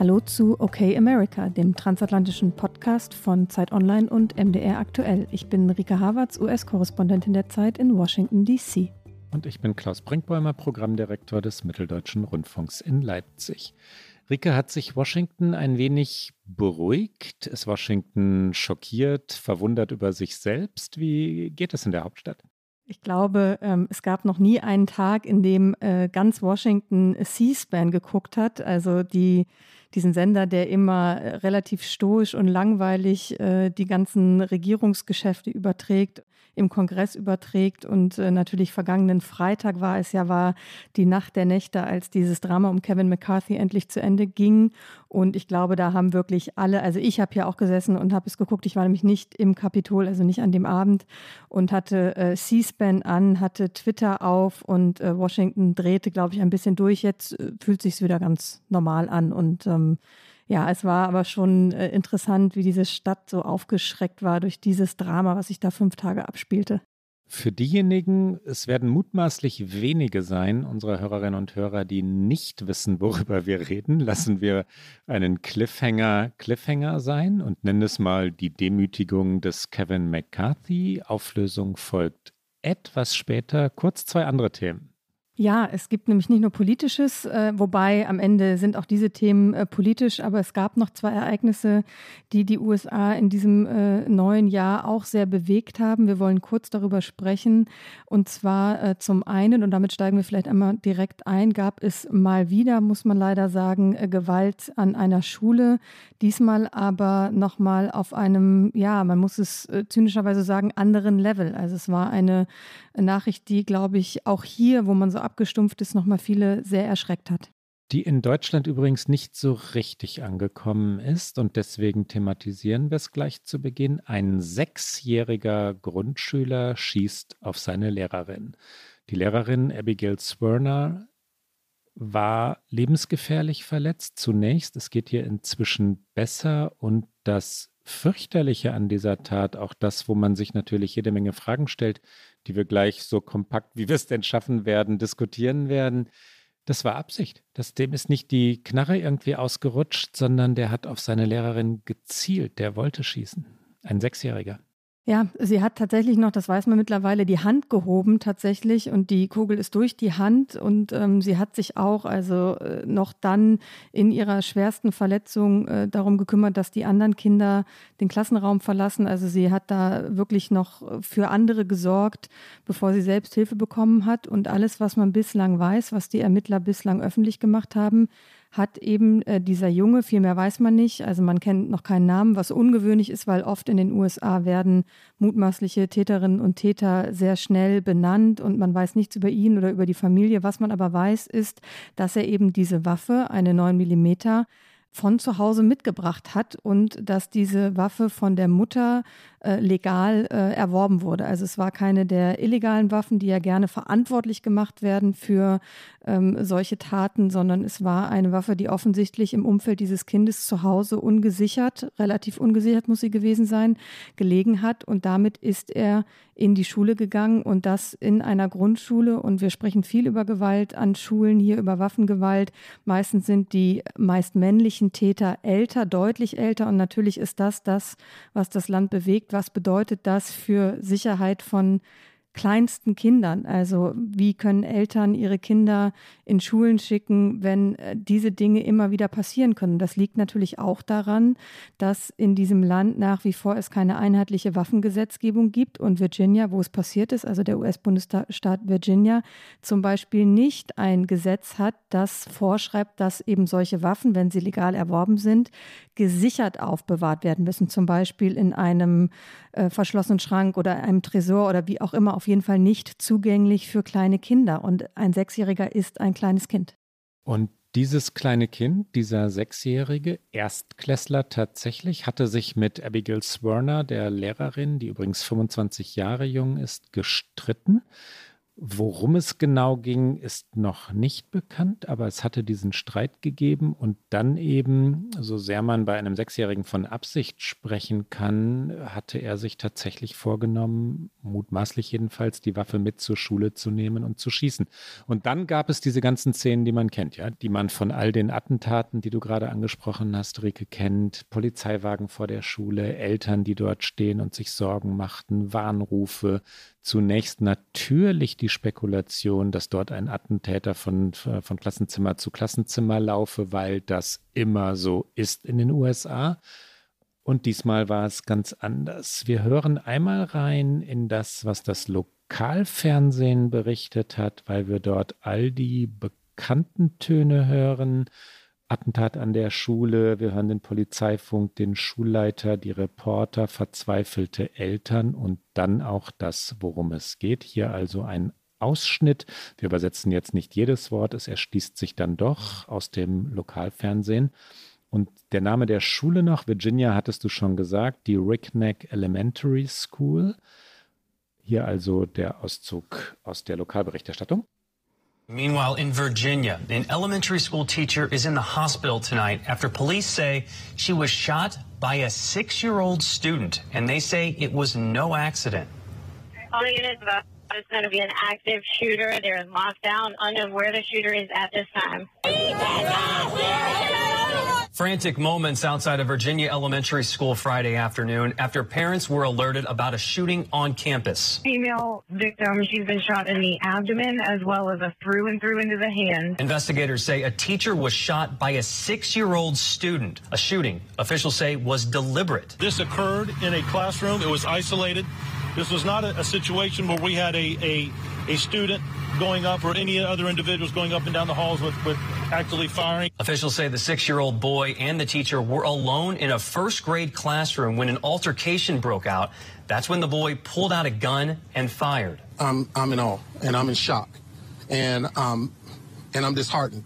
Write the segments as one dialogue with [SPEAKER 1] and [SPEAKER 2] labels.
[SPEAKER 1] Hallo zu OK America, dem transatlantischen Podcast von Zeit Online und MDR Aktuell. Ich bin Rika Havertz, US-Korrespondentin der Zeit in Washington, D.C.
[SPEAKER 2] Und ich bin Klaus Brinkbäumer, Programmdirektor des Mitteldeutschen Rundfunks in Leipzig. Rike hat sich Washington ein wenig beruhigt. Ist Washington schockiert, verwundert über sich selbst? Wie geht es in der Hauptstadt?
[SPEAKER 1] Ich glaube, ähm, es gab noch nie einen Tag, in dem äh, ganz Washington C-SPAN geguckt hat, also die, diesen Sender, der immer äh, relativ stoisch und langweilig äh, die ganzen Regierungsgeschäfte überträgt im Kongress überträgt. Und äh, natürlich vergangenen Freitag war es ja, war die Nacht der Nächte, als dieses Drama um Kevin McCarthy endlich zu Ende ging. Und ich glaube, da haben wirklich alle, also ich habe ja auch gesessen und habe es geguckt. Ich war nämlich nicht im Kapitol, also nicht an dem Abend und hatte äh, C-SPAN an, hatte Twitter auf und äh, Washington drehte, glaube ich, ein bisschen durch. Jetzt äh, fühlt sich wieder ganz normal an und ähm, ja, es war aber schon äh, interessant, wie diese Stadt so aufgeschreckt war durch dieses Drama, was sich da fünf Tage abspielte.
[SPEAKER 2] Für diejenigen, es werden mutmaßlich wenige sein, unsere Hörerinnen und Hörer, die nicht wissen, worüber wir reden, lassen wir einen Cliffhanger Cliffhanger sein und nennen es mal die Demütigung des Kevin McCarthy. Auflösung folgt etwas später. Kurz zwei andere Themen.
[SPEAKER 1] Ja, es gibt nämlich nicht nur politisches, äh, wobei am Ende sind auch diese Themen äh, politisch, aber es gab noch zwei Ereignisse, die die USA in diesem äh, neuen Jahr auch sehr bewegt haben. Wir wollen kurz darüber sprechen. Und zwar äh, zum einen, und damit steigen wir vielleicht einmal direkt ein, gab es mal wieder, muss man leider sagen, äh, Gewalt an einer Schule. Diesmal aber nochmal auf einem, ja, man muss es äh, zynischerweise sagen, anderen Level. Also es war eine Nachricht, die, glaube ich, auch hier, wo man so abgestumpft ist, nochmal viele sehr erschreckt hat.
[SPEAKER 2] Die in Deutschland übrigens nicht so richtig angekommen ist und deswegen thematisieren wir es gleich zu Beginn. Ein sechsjähriger Grundschüler schießt auf seine Lehrerin. Die Lehrerin Abigail Swerner war lebensgefährlich verletzt zunächst. Es geht hier inzwischen besser und das Fürchterliche an dieser Tat, auch das, wo man sich natürlich jede Menge Fragen stellt, die wir gleich so kompakt, wie wir es denn schaffen werden, diskutieren werden. Das war Absicht. Das, dem ist nicht die Knarre irgendwie ausgerutscht, sondern der hat auf seine Lehrerin gezielt. Der wollte schießen. Ein Sechsjähriger.
[SPEAKER 1] Ja, sie hat tatsächlich noch, das weiß man mittlerweile, die Hand gehoben tatsächlich und die Kugel ist durch die Hand und ähm, sie hat sich auch also äh, noch dann in ihrer schwersten Verletzung äh, darum gekümmert, dass die anderen Kinder den Klassenraum verlassen. Also sie hat da wirklich noch für andere gesorgt, bevor sie selbst Hilfe bekommen hat und alles, was man bislang weiß, was die Ermittler bislang öffentlich gemacht haben, hat eben äh, dieser Junge, viel mehr weiß man nicht, also man kennt noch keinen Namen, was ungewöhnlich ist, weil oft in den USA werden mutmaßliche Täterinnen und Täter sehr schnell benannt und man weiß nichts über ihn oder über die Familie. Was man aber weiß, ist, dass er eben diese Waffe, eine 9 Millimeter, von zu Hause mitgebracht hat und dass diese Waffe von der Mutter äh, legal äh, erworben wurde. Also es war keine der illegalen Waffen, die ja gerne verantwortlich gemacht werden für ähm, solche Taten, sondern es war eine Waffe, die offensichtlich im Umfeld dieses Kindes zu Hause ungesichert, relativ ungesichert muss sie gewesen sein, gelegen hat. Und damit ist er in die Schule gegangen und das in einer Grundschule. Und wir sprechen viel über Gewalt an Schulen, hier über Waffengewalt. Meistens sind die meist männlichen Täter älter, deutlich älter. Und natürlich ist das das, was das Land bewegt was bedeutet das für Sicherheit von kleinsten Kindern. Also wie können Eltern ihre Kinder in Schulen schicken, wenn äh, diese Dinge immer wieder passieren können. Das liegt natürlich auch daran, dass in diesem Land nach wie vor es keine einheitliche Waffengesetzgebung gibt und Virginia, wo es passiert ist, also der US-Bundesstaat Virginia, zum Beispiel nicht ein Gesetz hat, das vorschreibt, dass eben solche Waffen, wenn sie legal erworben sind, gesichert aufbewahrt werden müssen, zum Beispiel in einem äh, verschlossenen Schrank oder einem Tresor oder wie auch immer, auf jeden Fall nicht zugänglich für kleine Kinder. Und ein Sechsjähriger ist ein kleines Kind.
[SPEAKER 2] Und dieses kleine Kind, dieser sechsjährige Erstklässler tatsächlich, hatte sich mit Abigail Swerner, der Lehrerin, die übrigens 25 Jahre jung ist, gestritten. Worum es genau ging, ist noch nicht bekannt, aber es hatte diesen Streit gegeben und dann eben, so sehr man bei einem Sechsjährigen von Absicht sprechen kann, hatte er sich tatsächlich vorgenommen, mutmaßlich jedenfalls, die Waffe mit zur Schule zu nehmen und zu schießen. Und dann gab es diese ganzen Szenen, die man kennt, ja, die man von all den Attentaten, die du gerade angesprochen hast, Rike, kennt. Polizeiwagen vor der Schule, Eltern, die dort stehen und sich Sorgen machten, Warnrufe, zunächst natürlich die Spekulation, dass dort ein Attentäter von, von Klassenzimmer zu Klassenzimmer laufe, weil das immer so ist in den USA. Und diesmal war es ganz anders. Wir hören einmal rein in das, was das Lokalfernsehen berichtet hat, weil wir dort all die bekannten Töne hören. Attentat an der Schule, wir hören den Polizeifunk, den Schulleiter, die Reporter, verzweifelte Eltern und dann auch das, worum es geht. Hier also ein Ausschnitt. Wir übersetzen jetzt nicht jedes Wort, es erschließt sich dann doch aus dem Lokalfernsehen. Und der Name der Schule noch, Virginia hattest du schon gesagt, die Rickneck Elementary School. Hier also der Auszug aus der Lokalberichterstattung.
[SPEAKER 3] Meanwhile, in Virginia, an elementary school teacher is in the hospital tonight after police say she was shot by a six year old student, and they say it was no accident.
[SPEAKER 4] All the units about it's going to be an active shooter. They're in lockdown, unknown where the shooter is at this time.
[SPEAKER 3] Frantic moments outside of Virginia Elementary School Friday afternoon after parents were alerted about a shooting on campus.
[SPEAKER 4] Female victim, she's been shot in the abdomen as well as a through and through into the hand.
[SPEAKER 3] Investigators say a teacher was shot by a six year old student. A shooting, officials say, was deliberate.
[SPEAKER 5] This occurred in a classroom, it was isolated. This was not a, a situation where we had a, a, a student going up or any other individuals going up and down the halls with, with actively firing.
[SPEAKER 3] Officials say the six year old boy and the teacher were alone in a first grade classroom when an altercation broke out. That's when the boy pulled out a gun and fired.
[SPEAKER 6] I'm, I'm in awe and I'm in shock and, um, and I'm disheartened.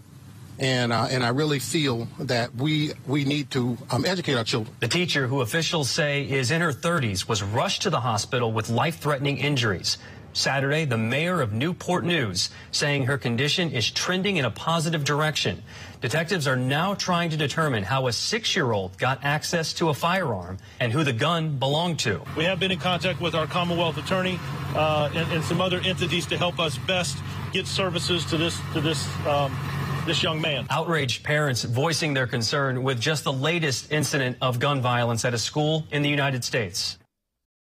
[SPEAKER 6] And, uh, and I really feel that we, we need to um, educate our children.
[SPEAKER 3] The teacher, who officials say is in her 30s, was rushed to the hospital with life threatening injuries. Saturday, the mayor of Newport News saying her condition is trending in a positive direction. Detectives are now trying to determine how a six-year-old got access to a firearm and who the gun belonged to.
[SPEAKER 5] We have been in contact with our Commonwealth attorney uh, and, and, some other entities to help us best get services to this to this um, this young man.
[SPEAKER 3] Outraged parents voicing their concern with just the latest incident of gun violence at a school in the United States.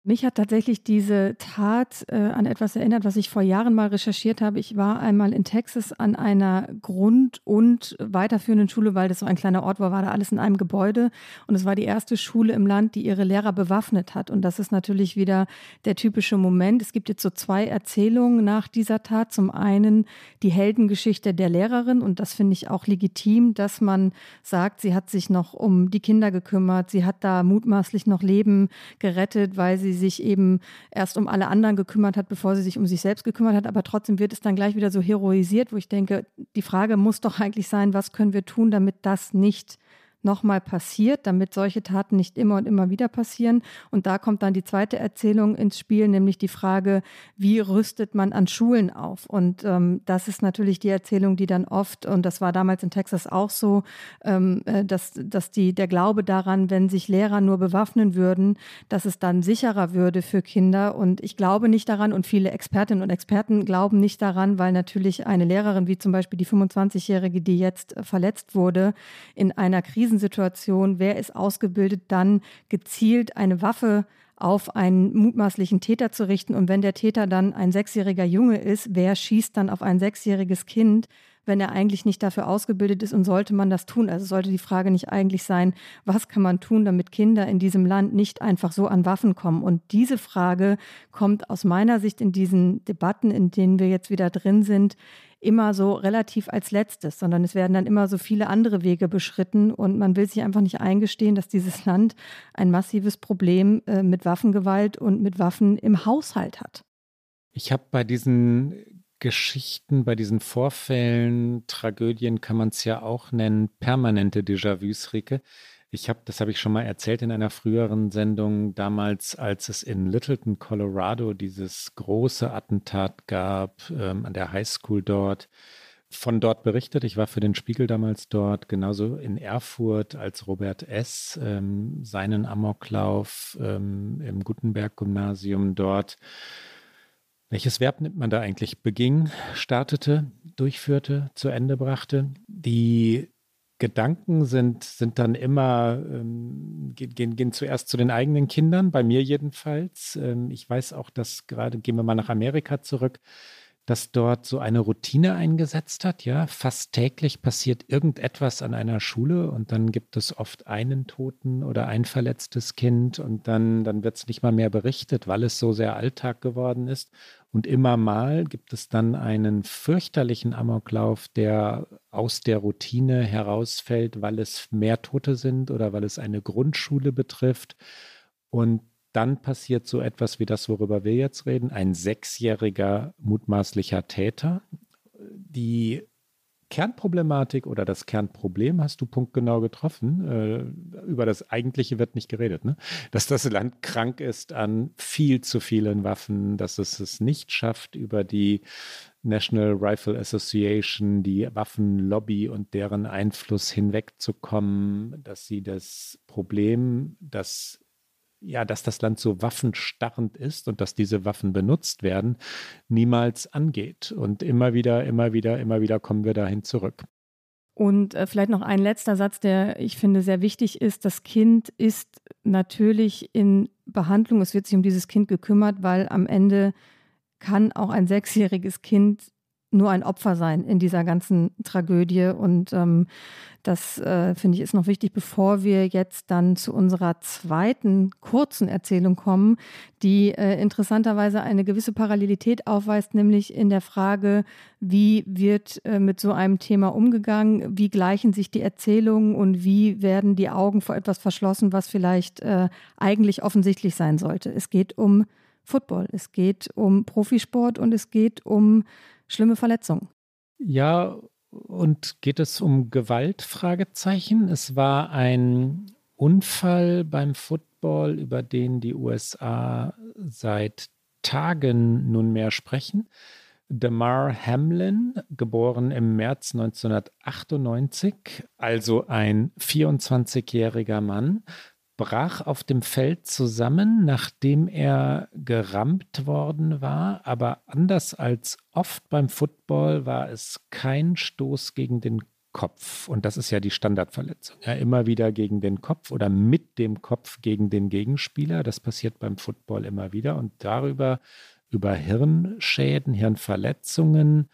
[SPEAKER 1] Mich hat tatsächlich diese Tat äh, an etwas erinnert, was ich vor Jahren mal recherchiert habe. Ich war einmal in Texas an einer Grund- und weiterführenden Schule, weil das so ein kleiner Ort war, war da alles in einem Gebäude. Und es war die erste Schule im Land, die ihre Lehrer bewaffnet hat. Und das ist natürlich wieder der typische Moment. Es gibt jetzt so zwei Erzählungen nach dieser Tat. Zum einen die Heldengeschichte der Lehrerin. Und das finde ich auch legitim, dass man sagt, sie hat sich noch um die Kinder gekümmert. Sie hat da mutmaßlich noch Leben gerettet, weil sie sie sich eben erst um alle anderen gekümmert hat, bevor sie sich um sich selbst gekümmert hat. Aber trotzdem wird es dann gleich wieder so heroisiert, wo ich denke, die Frage muss doch eigentlich sein, was können wir tun, damit das nicht nochmal passiert, damit solche Taten nicht immer und immer wieder passieren. Und da kommt dann die zweite Erzählung ins Spiel, nämlich die Frage, wie rüstet man an Schulen auf? Und ähm, das ist natürlich die Erzählung, die dann oft, und das war damals in Texas auch so, ähm, äh, dass, dass die, der Glaube daran, wenn sich Lehrer nur bewaffnen würden, dass es dann sicherer würde für Kinder. Und ich glaube nicht daran und viele Expertinnen und Experten glauben nicht daran, weil natürlich eine Lehrerin wie zum Beispiel die 25-Jährige, die jetzt äh, verletzt wurde, in einer Krise Krisensituation, wer ist ausgebildet, dann gezielt eine Waffe auf einen mutmaßlichen Täter zu richten. Und wenn der Täter dann ein sechsjähriger Junge ist, wer schießt dann auf ein sechsjähriges Kind, wenn er eigentlich nicht dafür ausgebildet ist und sollte man das tun? Also sollte die Frage nicht eigentlich sein, was kann man tun, damit Kinder in diesem Land nicht einfach so an Waffen kommen? Und diese Frage kommt aus meiner Sicht in diesen Debatten, in denen wir jetzt wieder drin sind, immer so relativ als letztes, sondern es werden dann immer so viele andere Wege beschritten und man will sich einfach nicht eingestehen, dass dieses Land ein massives Problem äh, mit Waffengewalt und mit Waffen im Haushalt hat.
[SPEAKER 2] Ich habe bei diesen Geschichten, bei diesen Vorfällen, Tragödien kann man es ja auch nennen, permanente Déjà-vus, Rike. Ich habe, das habe ich schon mal erzählt in einer früheren Sendung, damals, als es in Littleton, Colorado, dieses große Attentat gab ähm, an der Highschool dort von dort berichtet. Ich war für den Spiegel damals dort, genauso in Erfurt, als Robert S. Ähm, seinen Amoklauf ähm, im Gutenberg-Gymnasium dort. Welches Verb nimmt man da eigentlich? Beging, startete, durchführte, zu Ende brachte. Die Gedanken sind, sind dann immer, ähm, gehen, gehen zuerst zu den eigenen Kindern, bei mir jedenfalls. Ähm, ich weiß auch, dass gerade, gehen wir mal nach Amerika zurück, dass dort so eine Routine eingesetzt hat. Ja, fast täglich passiert irgendetwas an einer Schule und dann gibt es oft einen Toten oder ein verletztes Kind und dann, dann wird es nicht mal mehr berichtet, weil es so sehr Alltag geworden ist. Und immer mal gibt es dann einen fürchterlichen Amoklauf, der aus der Routine herausfällt, weil es mehr Tote sind oder weil es eine Grundschule betrifft. Und dann passiert so etwas wie das, worüber wir jetzt reden, ein sechsjähriger mutmaßlicher Täter. Die Kernproblematik oder das Kernproblem hast du punktgenau getroffen. Äh, über das Eigentliche wird nicht geredet, ne? dass das Land krank ist an viel zu vielen Waffen, dass es es nicht schafft, über die National Rifle Association, die Waffenlobby und deren Einfluss hinwegzukommen, dass sie das Problem, das ja, dass das Land so waffenstarrend ist und dass diese Waffen benutzt werden, niemals angeht. Und immer wieder, immer wieder, immer wieder kommen wir dahin zurück.
[SPEAKER 1] Und äh, vielleicht noch ein letzter Satz, der ich finde sehr wichtig ist. Das Kind ist natürlich in Behandlung. Es wird sich um dieses Kind gekümmert, weil am Ende kann auch ein sechsjähriges Kind nur ein Opfer sein in dieser ganzen Tragödie. Und ähm, das äh, finde ich ist noch wichtig, bevor wir jetzt dann zu unserer zweiten kurzen Erzählung kommen, die äh, interessanterweise eine gewisse Parallelität aufweist, nämlich in der Frage, wie wird äh, mit so einem Thema umgegangen, wie gleichen sich die Erzählungen und wie werden die Augen vor etwas verschlossen, was vielleicht äh, eigentlich offensichtlich sein sollte. Es geht um Football, es geht um Profisport und es geht um schlimme Verletzungen.
[SPEAKER 2] Ja, und geht es um Gewalt? Fragezeichen. Es war ein Unfall beim Football, über den die USA seit Tagen nunmehr sprechen. Damar Hamlin, geboren im März 1998, also ein 24-jähriger Mann, brach auf dem Feld zusammen, nachdem er gerammt worden war. Aber anders als oft beim Football war es kein Stoß gegen den Kopf. Und das ist ja die Standardverletzung. Ja, immer wieder gegen den Kopf oder mit dem Kopf gegen den Gegenspieler. Das passiert beim Football immer wieder. Und darüber, über Hirnschäden, Hirnverletzungen,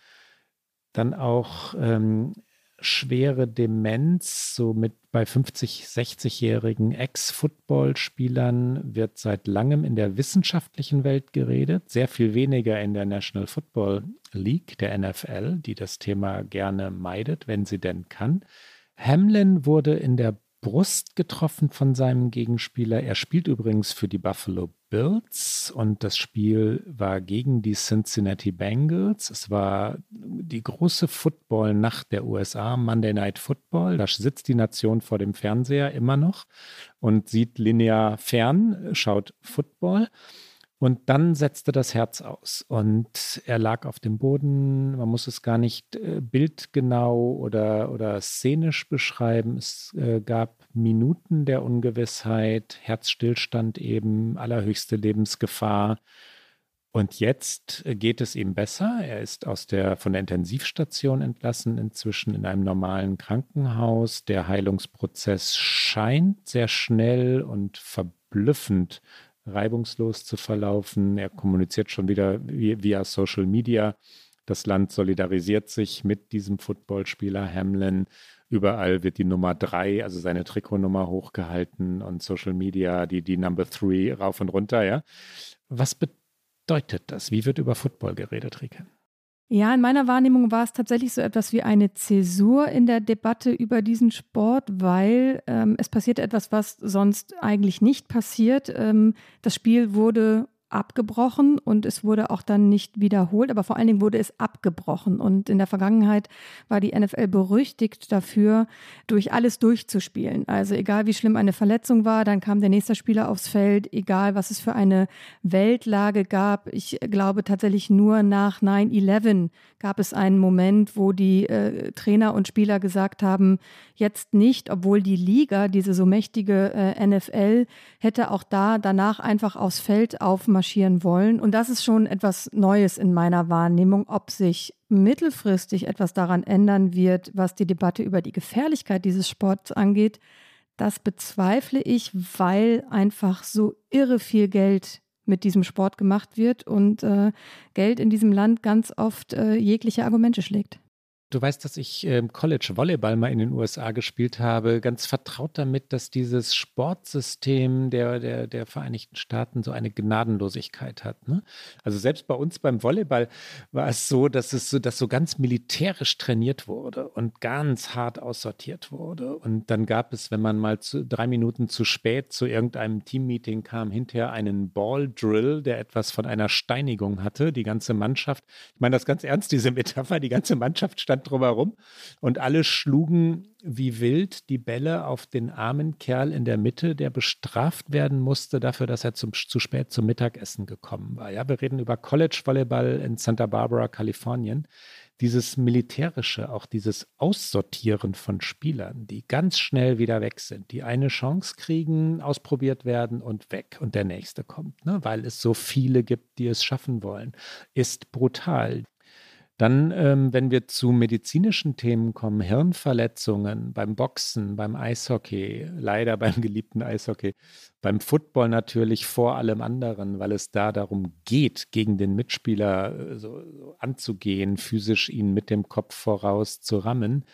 [SPEAKER 2] dann auch ähm, schwere Demenz, so mit bei 50, 60-jährigen Ex-Football-Spielern wird seit langem in der wissenschaftlichen Welt geredet, sehr viel weniger in der National Football League, der NFL, die das Thema gerne meidet, wenn sie denn kann. Hamlin wurde in der Brust getroffen von seinem Gegenspieler. Er spielt übrigens für die Buffalo Bills und das Spiel war gegen die Cincinnati Bengals. Es war die große Football-Nacht der USA, Monday Night Football. Da sitzt die Nation vor dem Fernseher immer noch und sieht linear fern, schaut Football. Und dann setzte das Herz aus und er lag auf dem Boden. Man muss es gar nicht äh, bildgenau oder, oder szenisch beschreiben. Es äh, gab Minuten der Ungewissheit, Herzstillstand eben, allerhöchste Lebensgefahr. Und jetzt äh, geht es ihm besser. Er ist aus der, von der Intensivstation entlassen, inzwischen in einem normalen Krankenhaus. Der Heilungsprozess scheint sehr schnell und verblüffend reibungslos zu verlaufen. Er kommuniziert schon wieder via Social Media. Das Land solidarisiert sich mit diesem Footballspieler Hamlin. Überall wird die Nummer drei, also seine Trikotnummer hochgehalten und Social Media, die, die Number three rauf und runter, ja. Was bedeutet das? Wie wird über Football geredet, Rike?
[SPEAKER 1] Ja, in meiner Wahrnehmung war es tatsächlich so etwas wie eine Zäsur in der Debatte über diesen Sport, weil ähm, es passiert etwas, was sonst eigentlich nicht passiert. Ähm, das Spiel wurde abgebrochen und es wurde auch dann nicht wiederholt, aber vor allen Dingen wurde es abgebrochen. Und in der Vergangenheit war die NFL berüchtigt dafür, durch alles durchzuspielen. Also egal wie schlimm eine Verletzung war, dann kam der nächste Spieler aufs Feld, egal was es für eine Weltlage gab. Ich glaube tatsächlich nur nach 9-11 gab es einen Moment, wo die äh, Trainer und Spieler gesagt haben, jetzt nicht, obwohl die Liga, diese so mächtige äh, NFL, hätte auch da danach einfach aufs Feld aufmachen marschieren wollen. Und das ist schon etwas Neues in meiner Wahrnehmung. Ob sich mittelfristig etwas daran ändern wird, was die Debatte über die Gefährlichkeit dieses Sports angeht, das bezweifle ich, weil einfach so irre viel Geld mit diesem Sport gemacht wird und äh, Geld in diesem Land ganz oft äh, jegliche Argumente schlägt.
[SPEAKER 2] Du weißt, dass ich äh, College Volleyball mal in den USA gespielt habe, ganz vertraut damit, dass dieses Sportsystem der, der, der Vereinigten Staaten so eine Gnadenlosigkeit hat. Ne? Also selbst bei uns beim Volleyball war es so, dass es so, dass so ganz militärisch trainiert wurde und ganz hart aussortiert wurde. Und dann gab es, wenn man mal zu, drei Minuten zu spät zu irgendeinem Teammeeting kam, hinterher einen Ball Drill, der etwas von einer Steinigung hatte. Die ganze Mannschaft, ich meine das ganz ernst, diese Metapher, die ganze Mannschaft stand stand drumherum und alle schlugen wie wild die Bälle auf den armen Kerl in der Mitte, der bestraft werden musste dafür, dass er zum, zu spät zum Mittagessen gekommen war. Ja, wir reden über College Volleyball in Santa Barbara, Kalifornien. Dieses militärische, auch dieses Aussortieren von Spielern, die ganz schnell wieder weg sind, die eine Chance kriegen, ausprobiert werden und weg und der nächste kommt, ne? weil es so viele gibt, die es schaffen wollen, ist brutal. Dann, ähm, wenn wir zu medizinischen Themen kommen, Hirnverletzungen beim Boxen, beim Eishockey, leider beim geliebten Eishockey, beim Football natürlich vor allem anderen, weil es da darum geht, gegen den Mitspieler äh, so, so anzugehen, physisch ihn mit dem Kopf voraus zu rammen.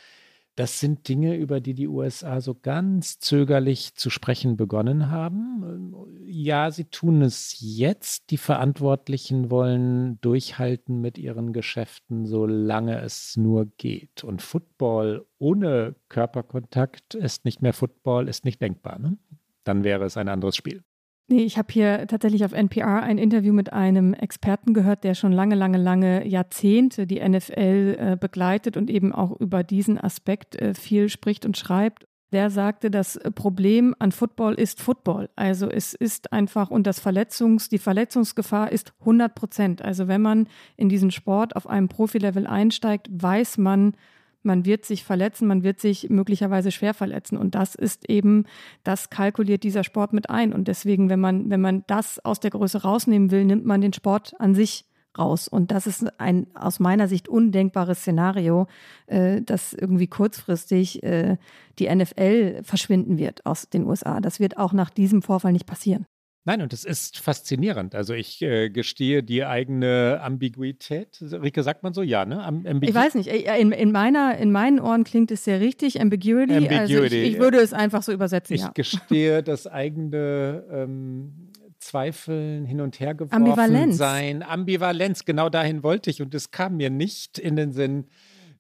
[SPEAKER 2] Das sind Dinge, über die die USA so ganz zögerlich zu sprechen begonnen haben. Ja, sie tun es jetzt. Die Verantwortlichen wollen durchhalten mit ihren Geschäften, solange es nur geht. Und Football ohne Körperkontakt ist nicht mehr Football, ist nicht denkbar. Ne? Dann wäre es ein anderes Spiel.
[SPEAKER 1] Nee, ich habe hier tatsächlich auf NPR ein Interview mit einem Experten gehört, der schon lange, lange, lange Jahrzehnte die NFL äh, begleitet und eben auch über diesen Aspekt äh, viel spricht und schreibt. Der sagte, das Problem an Football ist Football. Also es ist einfach und das Verletzungs, die Verletzungsgefahr ist 100 Prozent. Also wenn man in diesen Sport auf einem Profilevel einsteigt, weiß man, man wird sich verletzen, man wird sich möglicherweise schwer verletzen. Und das ist eben, das kalkuliert dieser Sport mit ein. Und deswegen, wenn man, wenn man das aus der Größe rausnehmen will, nimmt man den Sport an sich raus. Und das ist ein aus meiner Sicht undenkbares Szenario, äh, dass irgendwie kurzfristig äh, die NFL verschwinden wird aus den USA. Das wird auch nach diesem Vorfall nicht passieren.
[SPEAKER 2] Nein, und es ist faszinierend. Also ich äh, gestehe die eigene Ambiguität. Rike, sagt man so? Ja, ne?
[SPEAKER 1] Ambigu ich weiß nicht. In, in, meiner, in meinen Ohren klingt es sehr richtig. Ambiguity. Ambiguity. Also ich, ich würde es einfach so übersetzen.
[SPEAKER 2] Ich
[SPEAKER 1] ja.
[SPEAKER 2] gestehe das eigene ähm, Zweifeln hin und her geworfen
[SPEAKER 1] Ambivalenz.
[SPEAKER 2] sein. Ambivalenz, genau dahin wollte ich. Und es kam mir nicht in den Sinn,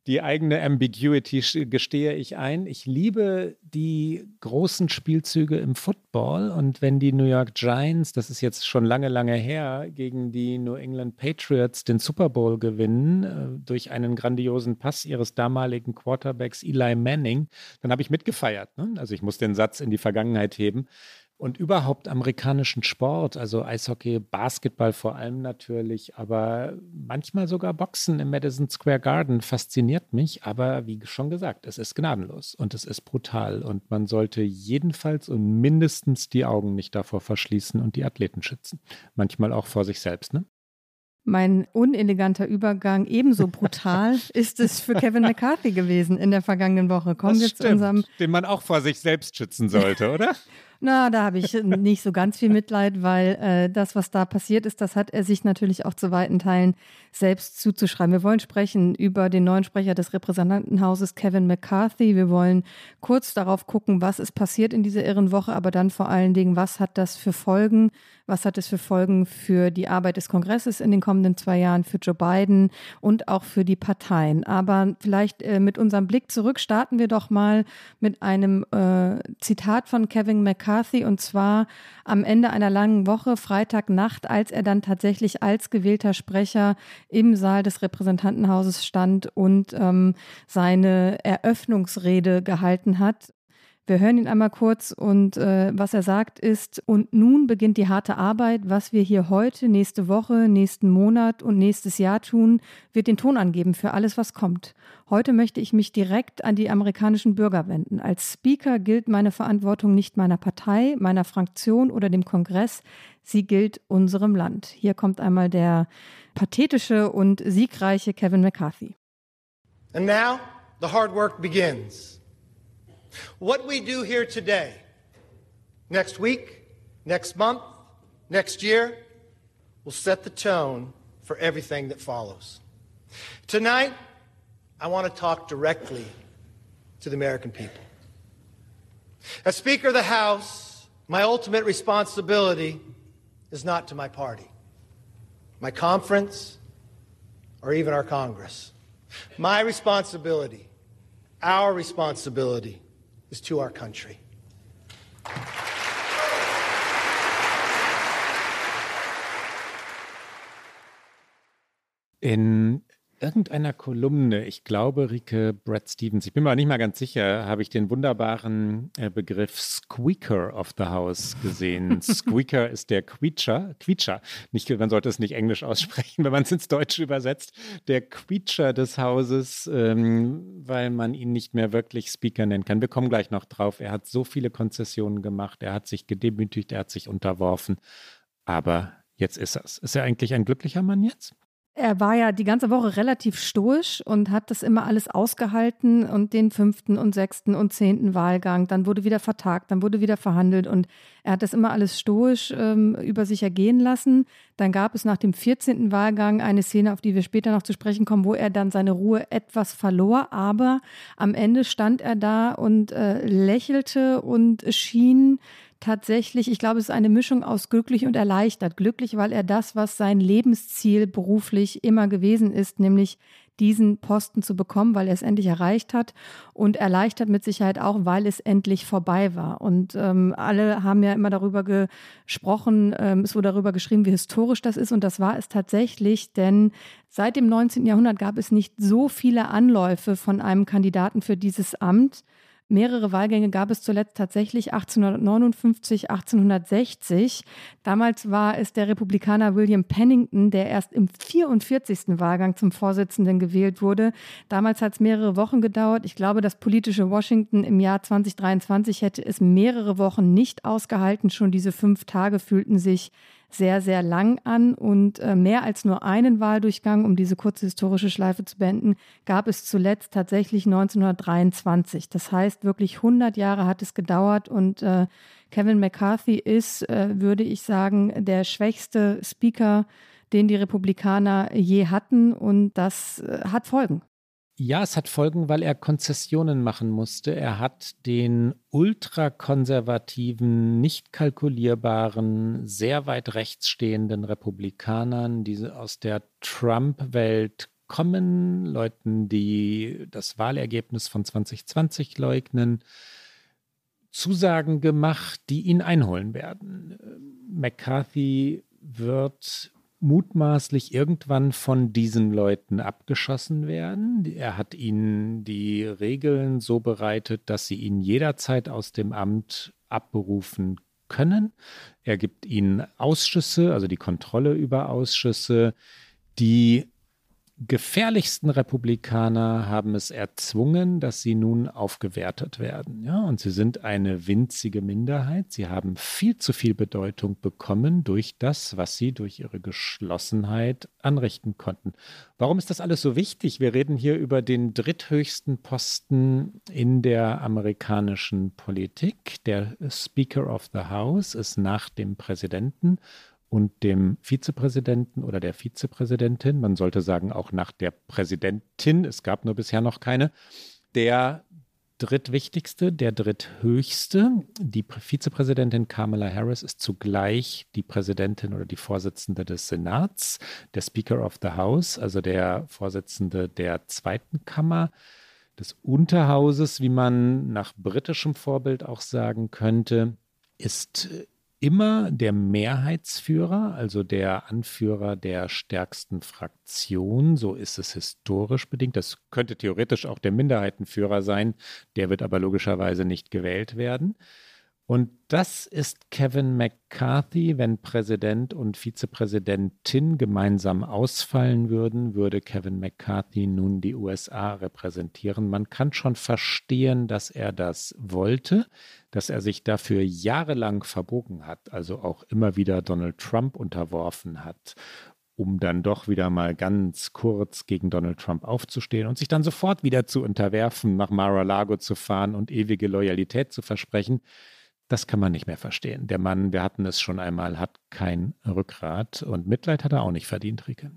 [SPEAKER 2] die eigene Ambiguity gestehe ich ein. Ich liebe die großen Spielzüge im Football und wenn die New York Giants, das ist jetzt schon lange, lange her, gegen die New England Patriots den Super Bowl gewinnen äh, durch einen grandiosen Pass ihres damaligen Quarterbacks Eli Manning, dann habe ich mitgefeiert. Ne? Also ich muss den Satz in die Vergangenheit heben und überhaupt amerikanischen Sport, also Eishockey, Basketball vor allem natürlich, aber manchmal sogar Boxen im Madison Square Garden fasziniert mich. Aber wie schon gesagt, es ist gnadenlos und es ist brutal und man sollte jedenfalls und mindestens die Augen nicht davor verschließen und die Athleten schützen. Manchmal auch vor sich selbst, ne?
[SPEAKER 1] Mein uneleganter Übergang ebenso brutal ist es für Kevin McCarthy gewesen in der vergangenen Woche.
[SPEAKER 2] Kommen wir zu unserem. Den man auch vor sich selbst schützen sollte, oder?
[SPEAKER 1] Na, da habe ich nicht so ganz viel Mitleid, weil äh, das, was da passiert ist, das hat er sich natürlich auch zu weiten Teilen selbst zuzuschreiben. Wir wollen sprechen über den neuen Sprecher des Repräsentantenhauses, Kevin McCarthy. Wir wollen kurz darauf gucken, was ist passiert in dieser irren Woche, aber dann vor allen Dingen, was hat das für Folgen? Was hat es für Folgen für die Arbeit des Kongresses in den kommenden zwei Jahren, für Joe Biden und auch für die Parteien? Aber vielleicht äh, mit unserem Blick zurück starten wir doch mal mit einem äh, Zitat von Kevin McCarthy McCarthy und zwar am Ende einer langen Woche, Freitagnacht, als er dann tatsächlich als gewählter Sprecher im Saal des Repräsentantenhauses stand und ähm, seine Eröffnungsrede gehalten hat. Wir hören ihn einmal kurz und äh, was er sagt ist, und nun beginnt die harte Arbeit. Was wir hier heute, nächste Woche, nächsten Monat und nächstes Jahr tun, wird den Ton angeben für alles, was kommt. Heute möchte ich mich direkt an die amerikanischen Bürger wenden. Als Speaker gilt meine Verantwortung nicht meiner Partei, meiner Fraktion oder dem Kongress. Sie gilt unserem Land. Hier kommt einmal der pathetische und siegreiche Kevin McCarthy.
[SPEAKER 7] And now the hard work begins. What we do here today, next week, next month, next year, will set the tone for everything that follows. Tonight, I want to talk directly to the American people. As Speaker of the House, my ultimate responsibility is not to my party, my conference, or even our Congress. My responsibility, our responsibility, is to our country.
[SPEAKER 2] In irgendeiner Kolumne, ich glaube Rike Brad Stevens, ich bin mir nicht mal ganz sicher, habe ich den wunderbaren äh, Begriff Squeaker of the House gesehen. Squeaker ist der Quietscher, Quietscher, nicht, man sollte es nicht englisch aussprechen, wenn man es ins Deutsche übersetzt, der Quietscher des Hauses, ähm, weil man ihn nicht mehr wirklich Speaker nennen kann. Wir kommen gleich noch drauf. Er hat so viele Konzessionen gemacht, er hat sich gedemütigt, er hat sich unterworfen, aber jetzt ist er es. Ist er eigentlich ein glücklicher Mann jetzt?
[SPEAKER 1] Er war ja die ganze Woche relativ stoisch und hat das immer alles ausgehalten und den fünften und sechsten und zehnten Wahlgang. Dann wurde wieder vertagt, dann wurde wieder verhandelt und er hat das immer alles stoisch ähm, über sich ergehen lassen. Dann gab es nach dem 14. Wahlgang eine Szene, auf die wir später noch zu sprechen kommen, wo er dann seine Ruhe etwas verlor. Aber am Ende stand er da und äh, lächelte und schien tatsächlich, ich glaube, es ist eine Mischung aus glücklich und erleichtert. Glücklich, weil er das, was sein Lebensziel beruflich immer gewesen ist, nämlich diesen Posten zu bekommen, weil er es endlich erreicht hat und erleichtert mit Sicherheit auch, weil es endlich vorbei war. Und ähm, alle haben ja immer darüber gesprochen, ähm, es wurde darüber geschrieben, wie historisch das ist und das war es tatsächlich, denn seit dem 19. Jahrhundert gab es nicht so viele Anläufe von einem Kandidaten für dieses Amt. Mehrere Wahlgänge gab es zuletzt tatsächlich 1859, 1860. Damals war es der Republikaner William Pennington, der erst im 44. Wahlgang zum Vorsitzenden gewählt wurde. Damals hat es mehrere Wochen gedauert. Ich glaube, das politische Washington im Jahr 2023 hätte es mehrere Wochen nicht ausgehalten. Schon diese fünf Tage fühlten sich sehr, sehr lang an und äh, mehr als nur einen Wahldurchgang, um diese kurze historische Schleife zu beenden, gab es zuletzt tatsächlich 1923. Das heißt, wirklich 100 Jahre hat es gedauert und äh, Kevin McCarthy ist, äh, würde ich sagen, der schwächste Speaker, den die Republikaner je hatten und das hat Folgen.
[SPEAKER 2] Ja, es hat Folgen, weil er Konzessionen machen musste. Er hat den ultrakonservativen, nicht kalkulierbaren, sehr weit rechts stehenden Republikanern, die aus der Trump-Welt kommen, Leuten, die das Wahlergebnis von 2020 leugnen, Zusagen gemacht, die ihn einholen werden. McCarthy wird mutmaßlich irgendwann von diesen Leuten abgeschossen werden. Er hat ihnen die Regeln so bereitet, dass sie ihn jederzeit aus dem Amt abberufen können. Er gibt ihnen Ausschüsse, also die Kontrolle über Ausschüsse, die gefährlichsten Republikaner haben es erzwungen, dass sie nun aufgewertet werden. Ja, und sie sind eine winzige Minderheit. Sie haben viel zu viel Bedeutung bekommen durch das, was sie durch ihre Geschlossenheit anrichten konnten. Warum ist das alles so wichtig? Wir reden hier über den dritthöchsten Posten in der amerikanischen Politik. Der Speaker of the House ist nach dem Präsidenten und dem Vizepräsidenten oder der Vizepräsidentin, man sollte sagen auch nach der Präsidentin, es gab nur bisher noch keine, der drittwichtigste, der dritthöchste. Die Vizepräsidentin Kamala Harris ist zugleich die Präsidentin oder die Vorsitzende des Senats, der Speaker of the House, also der Vorsitzende der zweiten Kammer des Unterhauses, wie man nach britischem Vorbild auch sagen könnte ist immer der Mehrheitsführer, also der Anführer der stärksten Fraktion. So ist es historisch bedingt. Das könnte theoretisch auch der Minderheitenführer sein. Der wird aber logischerweise nicht gewählt werden. Und das ist Kevin McCarthy. Wenn Präsident und Vizepräsidentin gemeinsam ausfallen würden, würde Kevin McCarthy nun die USA repräsentieren. Man kann schon verstehen, dass er das wollte, dass er sich dafür jahrelang verbogen hat, also auch immer wieder Donald Trump unterworfen hat um dann doch wieder mal ganz kurz gegen Donald Trump aufzustehen und sich dann sofort wieder zu unterwerfen, nach Mar-a-Lago zu fahren und ewige Loyalität zu versprechen das kann man nicht mehr verstehen. Der Mann, wir hatten es schon einmal, hat kein Rückgrat und Mitleid hat er auch nicht verdient, Rike.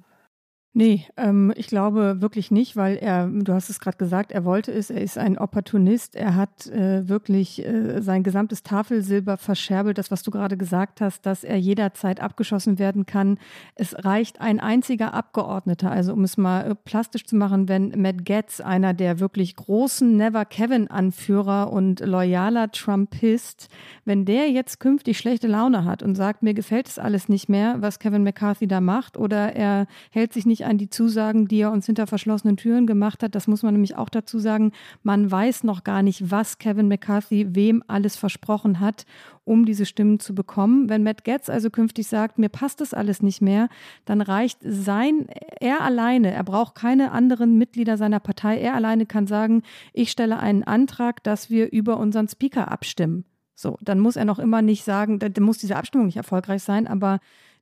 [SPEAKER 1] Nee, ähm, ich glaube wirklich nicht, weil er, du hast es gerade gesagt, er wollte es, er ist ein Opportunist, er hat äh, wirklich äh, sein gesamtes Tafelsilber verscherbelt, das, was du gerade gesagt hast, dass er jederzeit abgeschossen werden kann. Es reicht ein einziger Abgeordneter, also um es mal äh, plastisch zu machen, wenn Matt Getz, einer der wirklich großen Never Kevin-Anführer und loyaler Trumpist, wenn der jetzt künftig schlechte Laune hat und sagt, mir gefällt es alles nicht mehr, was Kevin McCarthy da macht, oder er hält sich nicht an die Zusagen, die er uns hinter verschlossenen Türen gemacht hat. Das muss man nämlich auch dazu sagen. Man weiß noch gar nicht, was Kevin McCarthy wem alles versprochen hat, um diese Stimmen zu bekommen. Wenn Matt Getz also künftig sagt, mir passt das alles nicht mehr, dann reicht sein, er alleine, er braucht keine anderen Mitglieder seiner Partei, er alleine kann sagen, ich stelle einen Antrag, dass wir über unseren Speaker abstimmen. So, dann muss er noch immer nicht sagen, dann muss diese Abstimmung nicht erfolgreich sein, aber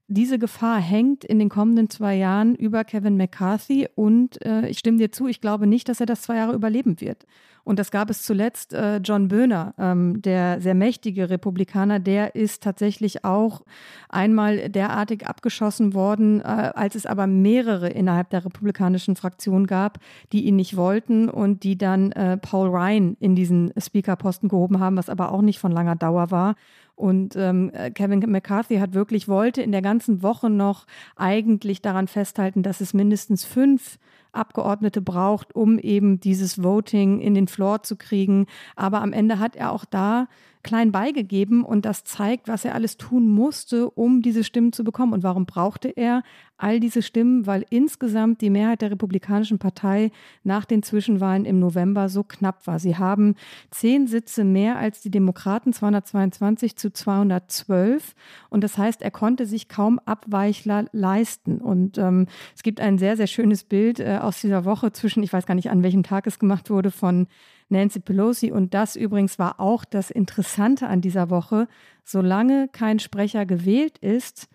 [SPEAKER 1] diese Gefahr hängt in den kommenden zwei Jahren über Kevin McCarthy und äh, ich stimme dir zu, ich glaube nicht, dass er das zwei Jahre überleben wird. Und das gab es zuletzt äh, John Böhner, ähm, der sehr mächtige Republikaner, der ist tatsächlich auch einmal derartig abgeschossen worden, äh, als es aber mehrere innerhalb der republikanischen Fraktion gab, die ihn nicht wollten und die dann äh, Paul Ryan in diesen Speakerposten gehoben haben, was aber auch nicht von langer Dauer war. Und ähm, Kevin McCarthy hat wirklich wollte in der ganzen Woche noch eigentlich daran festhalten, dass es mindestens fünf Abgeordnete braucht, um eben dieses Voting in den Floor zu kriegen. Aber am Ende hat er auch da klein beigegeben und das zeigt, was er alles tun musste, um diese Stimmen zu bekommen. Und warum brauchte er all diese Stimmen? Weil insgesamt die Mehrheit der Republikanischen Partei nach den Zwischenwahlen im November so knapp war. Sie haben zehn Sitze mehr als die Demokraten, 222 zu 212. Und das heißt, er konnte sich kaum Abweichler leisten. Und ähm, es gibt ein sehr, sehr schönes Bild äh, aus dieser Woche zwischen, ich weiß gar nicht, an welchem Tag es gemacht wurde, von Nancy Pelosi. Und das übrigens war auch das Interessante an dieser Woche. Solange kein Sprecher gewählt ist,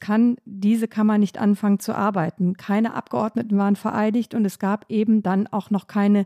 [SPEAKER 1] kann diese Kammer nicht anfangen zu arbeiten. Keine Abgeordneten waren vereidigt und es gab eben dann auch noch keine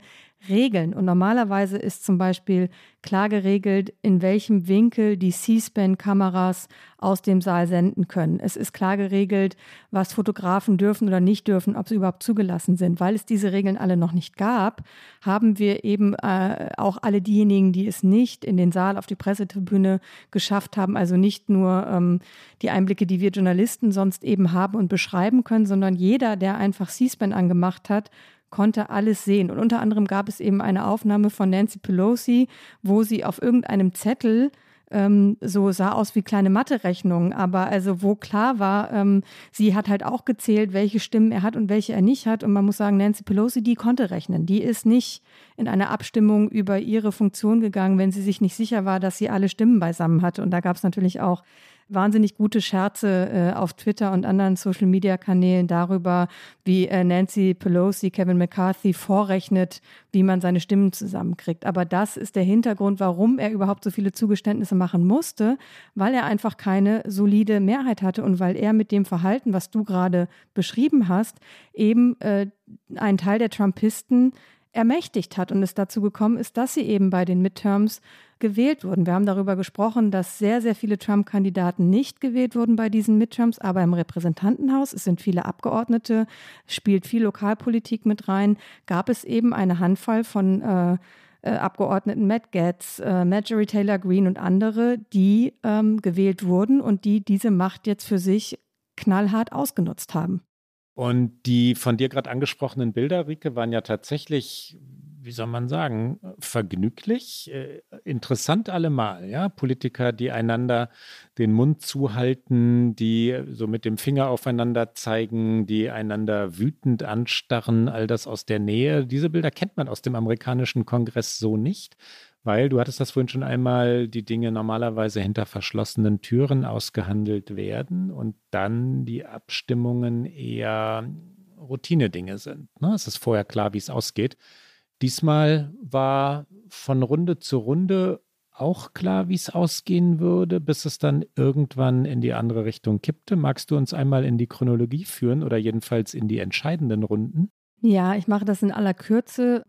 [SPEAKER 1] Regeln. Und normalerweise ist zum Beispiel klar geregelt, in welchem Winkel die C-SPAN-Kameras aus dem Saal senden können. Es ist klar geregelt, was Fotografen dürfen oder nicht dürfen, ob sie überhaupt zugelassen sind. Weil es diese Regeln alle noch nicht gab, haben wir eben äh, auch alle diejenigen, die es nicht in den Saal auf die Pressetribüne geschafft haben, also nicht nur ähm, die Einblicke, die wir Journalisten sonst eben haben und beschreiben können, sondern jeder, der einfach C-SPAN angemacht hat, konnte alles sehen. Und unter anderem gab es eben eine Aufnahme von Nancy Pelosi, wo sie auf irgendeinem Zettel ähm, so sah aus wie kleine Mathe-Rechnungen, aber also wo klar war, ähm, sie hat halt auch gezählt, welche Stimmen er hat und welche er nicht hat. Und man muss sagen, Nancy Pelosi, die konnte rechnen. Die ist nicht in eine Abstimmung über ihre Funktion gegangen, wenn sie sich nicht sicher war, dass sie alle Stimmen beisammen hatte. Und da gab es natürlich auch wahnsinnig gute Scherze äh, auf Twitter und anderen Social-Media-Kanälen darüber, wie äh, Nancy Pelosi Kevin McCarthy vorrechnet, wie man seine Stimmen zusammenkriegt. Aber das ist der Hintergrund, warum er überhaupt so viele Zugeständnisse machen musste, weil er einfach keine solide Mehrheit hatte und weil er mit dem Verhalten, was du gerade beschrieben hast, eben äh, einen Teil der Trumpisten ermächtigt hat und es dazu gekommen ist, dass sie eben bei den Midterms gewählt wurden. Wir haben darüber gesprochen, dass sehr, sehr viele Trump-Kandidaten nicht gewählt wurden bei diesen Midterms, aber im Repräsentantenhaus, es sind viele Abgeordnete, spielt viel Lokalpolitik mit rein, gab es eben eine Handvoll von äh, äh, Abgeordneten Matt Gaetz, äh, Marjorie Taylor Greene und andere, die ähm, gewählt wurden und die diese Macht jetzt für sich knallhart ausgenutzt haben.
[SPEAKER 2] Und die von dir gerade angesprochenen Bilder, Rike, waren ja tatsächlich wie soll man sagen, vergnüglich, äh, interessant allemal, ja. Politiker, die einander den Mund zuhalten, die so mit dem Finger aufeinander zeigen, die einander wütend anstarren, all das aus der Nähe. Diese Bilder kennt man aus dem amerikanischen Kongress so nicht, weil du hattest das vorhin schon einmal, die Dinge normalerweise hinter verschlossenen Türen ausgehandelt werden und dann die Abstimmungen eher Routine-Dinge sind. Ne? Es ist vorher klar, wie es ausgeht. Diesmal war von Runde zu Runde auch klar, wie es ausgehen würde, bis es dann irgendwann in die andere Richtung kippte. Magst du uns einmal in die Chronologie führen oder jedenfalls in die entscheidenden Runden?
[SPEAKER 1] Ja, ich mache das in aller Kürze.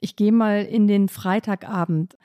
[SPEAKER 1] Ich gehe mal in den Freitagabend.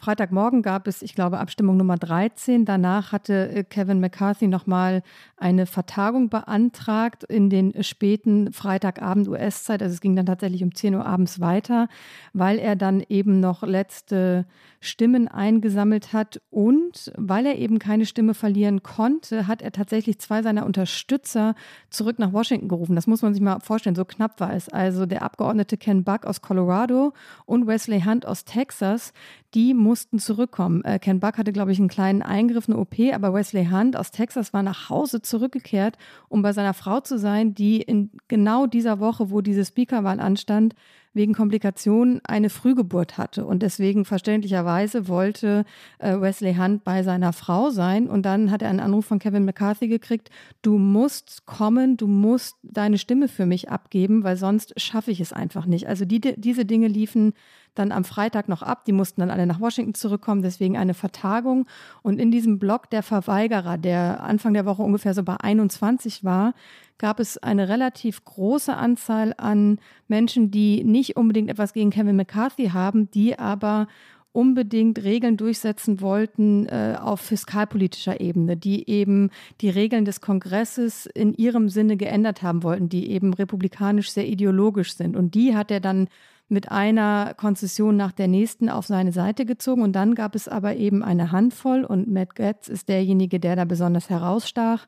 [SPEAKER 1] Freitagmorgen gab es, ich glaube, Abstimmung Nummer 13. Danach hatte äh, Kevin McCarthy nochmal eine Vertagung beantragt in den späten Freitagabend US-Zeit. Also es ging dann tatsächlich um 10 Uhr abends weiter, weil er dann eben noch letzte Stimmen eingesammelt hat und weil er eben keine Stimme verlieren konnte, hat er tatsächlich zwei seiner Unterstützer zurück nach Washington gerufen. Das muss man sich mal vorstellen, so knapp war es. Also der Abgeordnete Ken Buck aus Colorado und Wesley Hunt aus Texas, die mussten zurückkommen. Äh, Ken Buck hatte, glaube ich, einen kleinen Eingriff, eine OP, aber Wesley Hunt aus Texas war nach Hause zurückgekehrt, um bei seiner Frau zu sein, die in genau dieser Woche, wo diese Speakerwahl anstand, wegen Komplikationen eine Frühgeburt hatte und deswegen verständlicherweise wollte äh, Wesley Hunt bei seiner Frau sein und dann hat er einen Anruf von Kevin McCarthy gekriegt, du musst kommen, du musst deine Stimme für mich abgeben, weil sonst schaffe ich es einfach nicht. Also die, diese Dinge liefen dann am Freitag noch ab. Die mussten dann alle nach Washington zurückkommen, deswegen eine Vertagung. Und in diesem Block der Verweigerer, der Anfang der Woche ungefähr so bei 21 war, gab es eine relativ große Anzahl an Menschen, die nicht unbedingt etwas gegen Kevin McCarthy haben, die aber unbedingt Regeln durchsetzen wollten äh, auf fiskalpolitischer Ebene, die eben die Regeln des Kongresses in ihrem Sinne geändert haben wollten, die eben republikanisch sehr ideologisch sind. Und die hat er dann mit einer Konzession nach der nächsten auf seine Seite gezogen. Und dann gab es aber eben eine Handvoll und Matt Getz ist derjenige, der da besonders herausstach,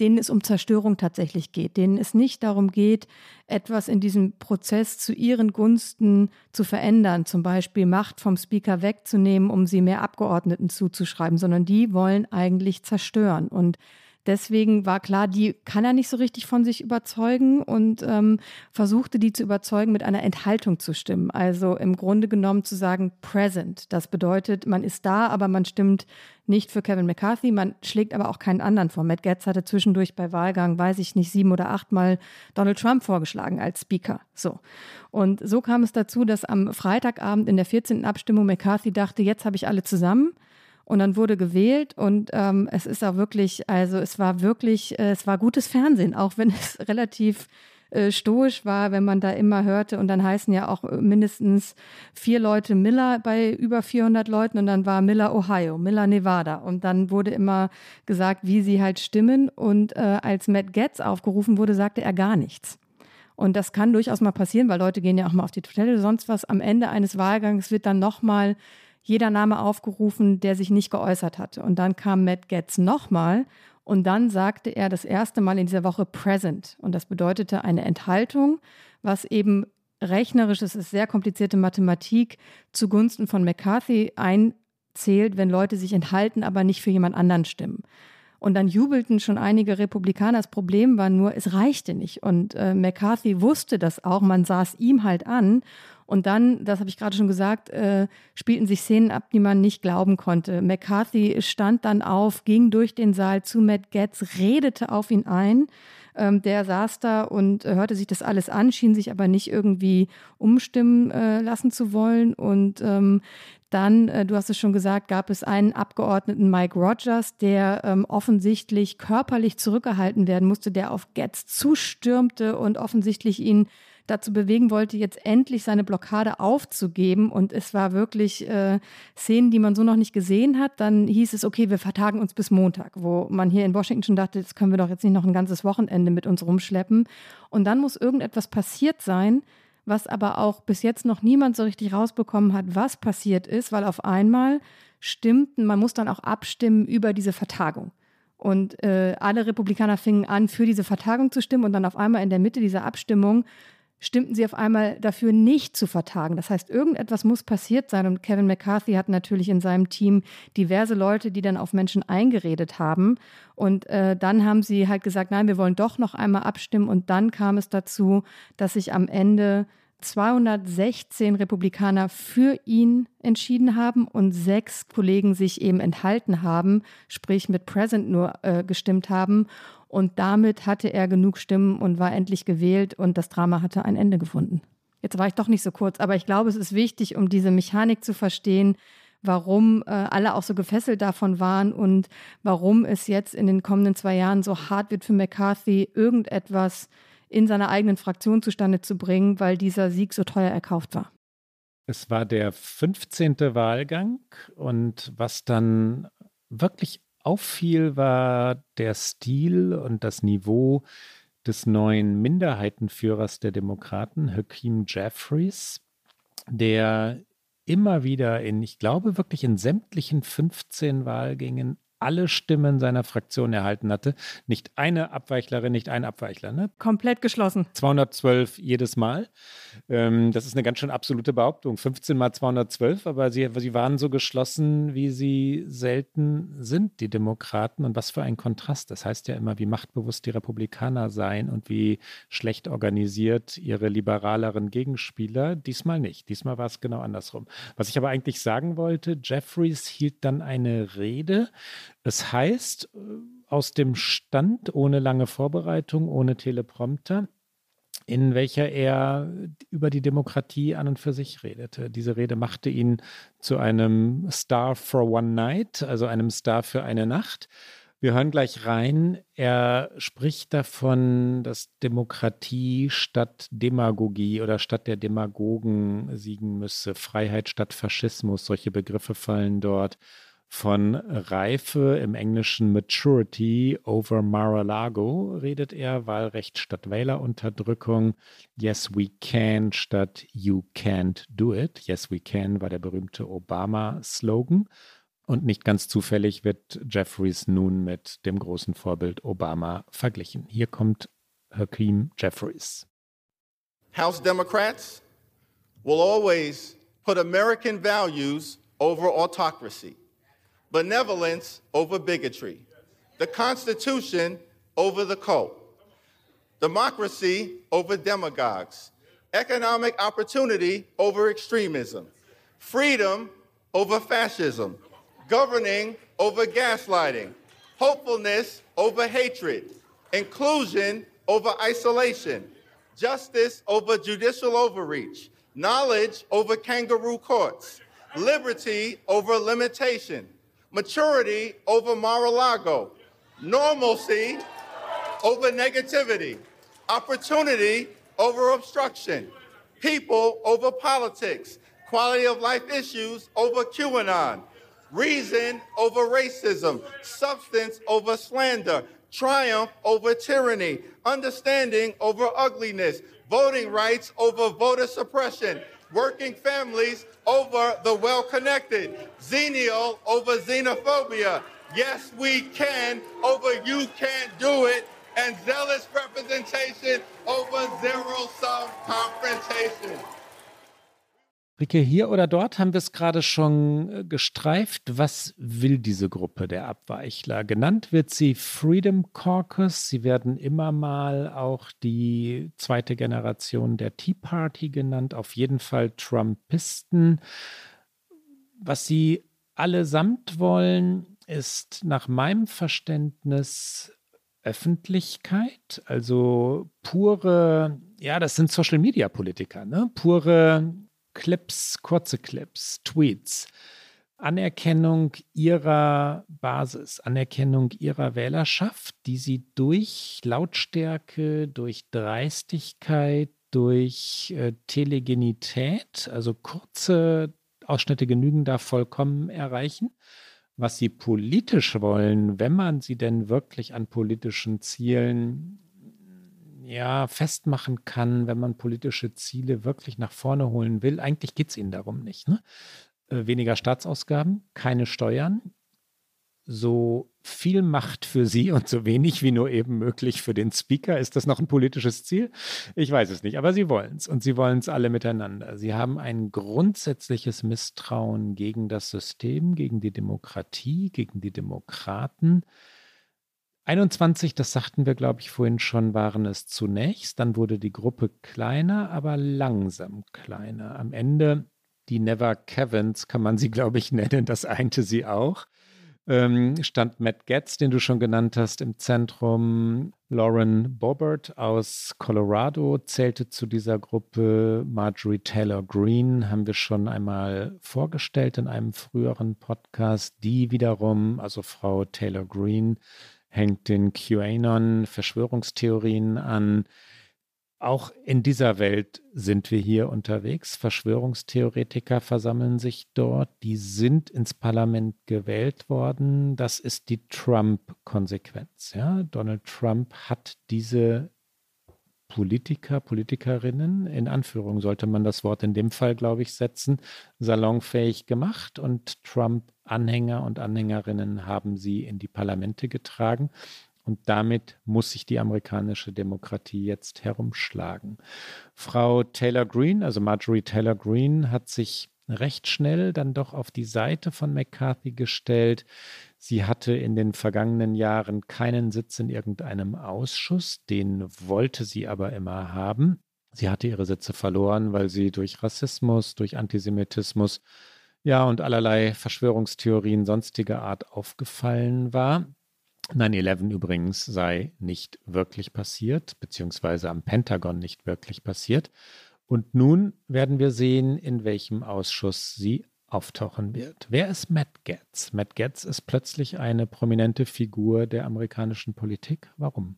[SPEAKER 1] denen es um Zerstörung tatsächlich geht, denen es nicht darum geht, etwas in diesem Prozess zu ihren Gunsten zu verändern, zum Beispiel Macht vom Speaker wegzunehmen, um sie mehr Abgeordneten zuzuschreiben, sondern die wollen eigentlich zerstören. Und Deswegen war klar, die kann er nicht so richtig von sich überzeugen und ähm, versuchte die zu überzeugen, mit einer Enthaltung zu stimmen. Also im Grunde genommen zu sagen, present. Das bedeutet, man ist da, aber man stimmt nicht für Kevin McCarthy, man schlägt aber auch keinen anderen vor. Matt Getz hatte zwischendurch bei Wahlgang, weiß ich nicht, sieben oder achtmal Donald Trump vorgeschlagen als Speaker. So. Und so kam es dazu, dass am Freitagabend in der 14. Abstimmung McCarthy dachte, jetzt habe ich alle zusammen. Und dann wurde gewählt und ähm, es ist auch wirklich, also es war wirklich, äh, es war gutes Fernsehen, auch wenn es relativ äh, stoisch war, wenn man da immer hörte. Und dann heißen ja auch mindestens vier Leute Miller bei über 400 Leuten und dann war Miller Ohio, Miller Nevada. Und dann wurde immer gesagt, wie sie halt stimmen. Und äh, als Matt Getz aufgerufen wurde, sagte er gar nichts. Und das kann durchaus mal passieren, weil Leute gehen ja auch mal auf die Toilette, sonst was. Am Ende eines Wahlgangs wird dann nochmal jeder Name aufgerufen, der sich nicht geäußert hatte. Und dann kam Matt Getz nochmal und dann sagte er das erste Mal in dieser Woche present. Und das bedeutete eine Enthaltung, was eben rechnerisch, es ist sehr komplizierte Mathematik, zugunsten von McCarthy einzählt, wenn Leute sich enthalten, aber nicht für jemand anderen stimmen. Und dann jubelten schon einige Republikaner. Das Problem war nur, es reichte nicht. Und äh, McCarthy wusste das auch. Man sah es ihm halt an. Und dann, das habe ich gerade schon gesagt, äh, spielten sich Szenen ab, die man nicht glauben konnte. McCarthy stand dann auf, ging durch den Saal zu Matt Getz, redete auf ihn ein. Ähm, der saß da und äh, hörte sich das alles an, schien sich aber nicht irgendwie umstimmen äh, lassen zu wollen. Und ähm, dann, äh, du hast es schon gesagt, gab es einen Abgeordneten, Mike Rogers, der ähm, offensichtlich körperlich zurückgehalten werden musste, der auf Getz zustürmte und offensichtlich ihn dazu bewegen wollte, jetzt endlich seine Blockade aufzugeben. Und es war wirklich äh, Szenen, die man so noch nicht gesehen hat. Dann hieß es, okay, wir vertagen uns bis Montag, wo man hier in Washington schon dachte, das können wir doch jetzt nicht noch ein ganzes Wochenende mit uns rumschleppen. Und dann muss irgendetwas passiert sein, was aber auch bis jetzt noch niemand so richtig rausbekommen hat, was passiert ist, weil auf einmal stimmten, man muss dann auch abstimmen über diese Vertagung. Und äh, alle Republikaner fingen an, für diese Vertagung zu stimmen und dann auf einmal in der Mitte dieser Abstimmung stimmten sie auf einmal dafür, nicht zu vertagen. Das heißt, irgendetwas muss passiert sein. Und Kevin McCarthy hat natürlich in seinem Team diverse Leute, die dann auf Menschen eingeredet haben. Und äh, dann haben sie halt gesagt, nein, wir wollen doch noch einmal abstimmen. Und dann kam es dazu, dass sich am Ende 216 Republikaner für ihn entschieden haben und sechs Kollegen sich eben enthalten haben, sprich mit Present nur äh, gestimmt haben. Und damit hatte er genug Stimmen und war endlich gewählt und das Drama hatte ein Ende gefunden. Jetzt war ich doch nicht so kurz, aber ich glaube, es ist wichtig, um diese Mechanik zu verstehen, warum äh, alle auch so gefesselt davon waren und warum es jetzt in den kommenden zwei Jahren so hart wird für McCarthy, irgendetwas in seiner eigenen Fraktion zustande zu bringen, weil dieser Sieg so teuer erkauft war.
[SPEAKER 2] Es war der 15. Wahlgang und was dann wirklich auffiel, war der Stil und das Niveau des neuen Minderheitenführers der Demokraten, Hakeem Jeffries, der immer wieder in, ich glaube wirklich in sämtlichen 15 Wahlgängen alle Stimmen seiner Fraktion erhalten hatte. Nicht eine Abweichlerin, nicht ein Abweichler. Ne?
[SPEAKER 1] Komplett geschlossen.
[SPEAKER 2] 212 jedes Mal. Ähm, das ist eine ganz schön absolute Behauptung. 15 mal 212, aber sie, sie waren so geschlossen, wie sie selten sind, die Demokraten. Und was für ein Kontrast. Das heißt ja immer, wie machtbewusst die Republikaner seien und wie schlecht organisiert ihre liberaleren Gegenspieler. Diesmal nicht. Diesmal war es genau andersrum. Was ich aber eigentlich sagen wollte, Jeffries hielt dann eine Rede, es heißt äh, aus dem Stand, ohne lange Vorbereitung, ohne Teleprompter, in welcher er über die Demokratie an und für sich redete. Diese Rede machte ihn zu einem Star for One Night, also einem Star für eine Nacht. Wir hören gleich rein. Er spricht davon, dass Demokratie statt Demagogie oder statt der Demagogen siegen müsse. Freiheit statt Faschismus. Solche Begriffe fallen dort von Reife im Englischen Maturity over Mar-a-Lago redet er, Wahlrecht statt Wählerunterdrückung, Yes we can statt You can't do it. Yes we can war der berühmte Obama-Slogan. Und nicht ganz zufällig wird Jeffries nun mit dem großen Vorbild Obama verglichen. Hier kommt Hakeem Jeffries.
[SPEAKER 8] House Democrats will always put American values over autocracy. Benevolence over bigotry, the Constitution over the cult, democracy over demagogues, economic opportunity over extremism, freedom over fascism, governing over gaslighting, hopefulness over hatred, inclusion over isolation, justice over judicial overreach, knowledge over kangaroo courts, liberty over limitation, maturity over Mar-a-Lago, normalcy over negativity, opportunity over obstruction, people over politics, quality of life issues over QAnon, reason over racism, substance over slander, triumph over tyranny, understanding over ugliness, voting rights over voter suppression, working families over the well connected, xenial over xenophobia. Yes, we can over you can't do it, and zealous representation over zero sum confrontation.
[SPEAKER 2] Rike, hier oder dort haben wir es gerade schon äh, gestreift. Was will diese Gruppe der Abweichler? Genannt wird sie Freedom Caucus. Sie werden immer mal auch die zweite Generation der Tea Party genannt, auf jeden Fall Trumpisten. Was sie allesamt wollen, ist nach meinem Verständnis Öffentlichkeit, also pure, ja, das sind Social Media Politiker, ne? Pure Clips, kurze Clips, Tweets, Anerkennung ihrer Basis, Anerkennung ihrer Wählerschaft, die sie durch Lautstärke, durch Dreistigkeit, durch äh, Telegenität, also kurze Ausschnitte genügen da vollkommen erreichen. Was sie politisch wollen, wenn man sie denn wirklich an politischen Zielen ja, festmachen kann, wenn man politische Ziele wirklich nach vorne holen will. Eigentlich geht es ihnen darum nicht. Ne? Äh, weniger Staatsausgaben, keine Steuern, so viel Macht für sie und so wenig wie nur eben möglich für den Speaker. Ist das noch ein politisches Ziel? Ich weiß es nicht, aber sie wollen es und sie wollen es alle miteinander. Sie haben ein grundsätzliches Misstrauen gegen das System, gegen die Demokratie, gegen die Demokraten. 21, das sagten wir, glaube ich, vorhin schon, waren es zunächst. Dann wurde die Gruppe kleiner, aber langsam kleiner. Am Ende die Never Kevins kann man sie, glaube ich, nennen. Das einte sie auch. Ähm, stand Matt Getz, den du schon genannt hast, im Zentrum. Lauren Bobbert aus Colorado zählte zu dieser Gruppe. Marjorie Taylor Greene haben wir schon einmal vorgestellt in einem früheren Podcast. Die wiederum, also Frau Taylor Greene, hängt den QAnon-Verschwörungstheorien an. Auch in dieser Welt sind wir hier unterwegs. Verschwörungstheoretiker versammeln sich dort. Die sind ins Parlament gewählt worden. Das ist die Trump-Konsequenz. Ja? Donald Trump hat diese Politiker, Politikerinnen, in Anführung sollte man das Wort in dem Fall, glaube ich, setzen, salonfähig gemacht und Trump-Anhänger und Anhängerinnen haben sie in die Parlamente getragen. Und damit muss sich die amerikanische Demokratie jetzt herumschlagen. Frau Taylor Greene, also Marjorie Taylor Greene, hat sich recht schnell dann doch auf die Seite von McCarthy gestellt. Sie hatte in den vergangenen Jahren keinen Sitz in irgendeinem Ausschuss, den wollte sie aber immer haben. Sie hatte ihre Sitze verloren, weil sie durch Rassismus, durch Antisemitismus, ja und allerlei Verschwörungstheorien sonstiger Art aufgefallen war. 9-11 übrigens sei nicht wirklich passiert, beziehungsweise am Pentagon nicht wirklich passiert. Und nun werden wir sehen, in welchem Ausschuss sie auftauchen wird. Wer ist Matt Getz? Matt Getz ist plötzlich eine prominente Figur der amerikanischen Politik. Warum?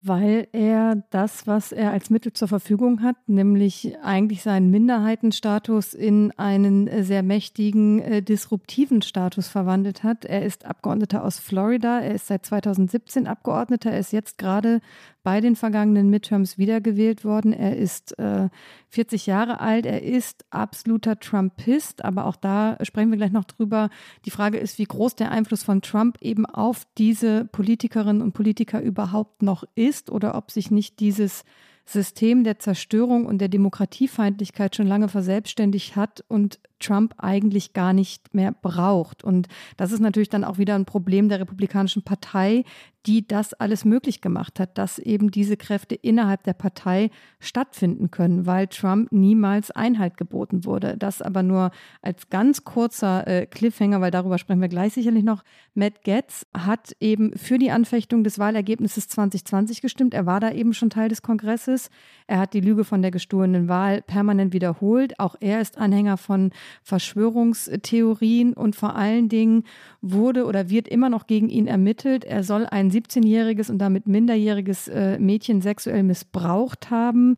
[SPEAKER 1] Weil er das, was er als Mittel zur Verfügung hat, nämlich eigentlich seinen Minderheitenstatus in einen sehr mächtigen, äh, disruptiven Status verwandelt hat. Er ist Abgeordneter aus Florida, er ist seit 2017 Abgeordneter, er ist jetzt gerade bei den vergangenen Midterms wiedergewählt worden. Er ist äh, 40 Jahre alt, er ist absoluter Trumpist, aber auch da sprechen wir gleich noch drüber. Die Frage ist, wie groß der Einfluss von Trump eben auf diese Politikerinnen und Politiker überhaupt noch ist oder ob sich nicht dieses System der Zerstörung und der Demokratiefeindlichkeit schon lange verselbstständigt hat und Trump eigentlich gar nicht mehr braucht. Und das ist natürlich dann auch wieder ein Problem der Republikanischen Partei, die das alles möglich gemacht hat, dass eben diese Kräfte innerhalb der Partei stattfinden können, weil Trump niemals Einhalt geboten wurde. Das aber nur als ganz kurzer äh, Cliffhanger, weil darüber sprechen wir gleich sicherlich noch. Matt Getz hat eben für die Anfechtung des Wahlergebnisses 2020 gestimmt. Er war da eben schon Teil des Kongresses. Er hat die Lüge von der gestohlenen Wahl permanent wiederholt. Auch er ist Anhänger von Verschwörungstheorien und vor allen Dingen wurde oder wird immer noch gegen ihn ermittelt. Er soll ein 17-jähriges und damit minderjähriges äh, Mädchen sexuell missbraucht haben.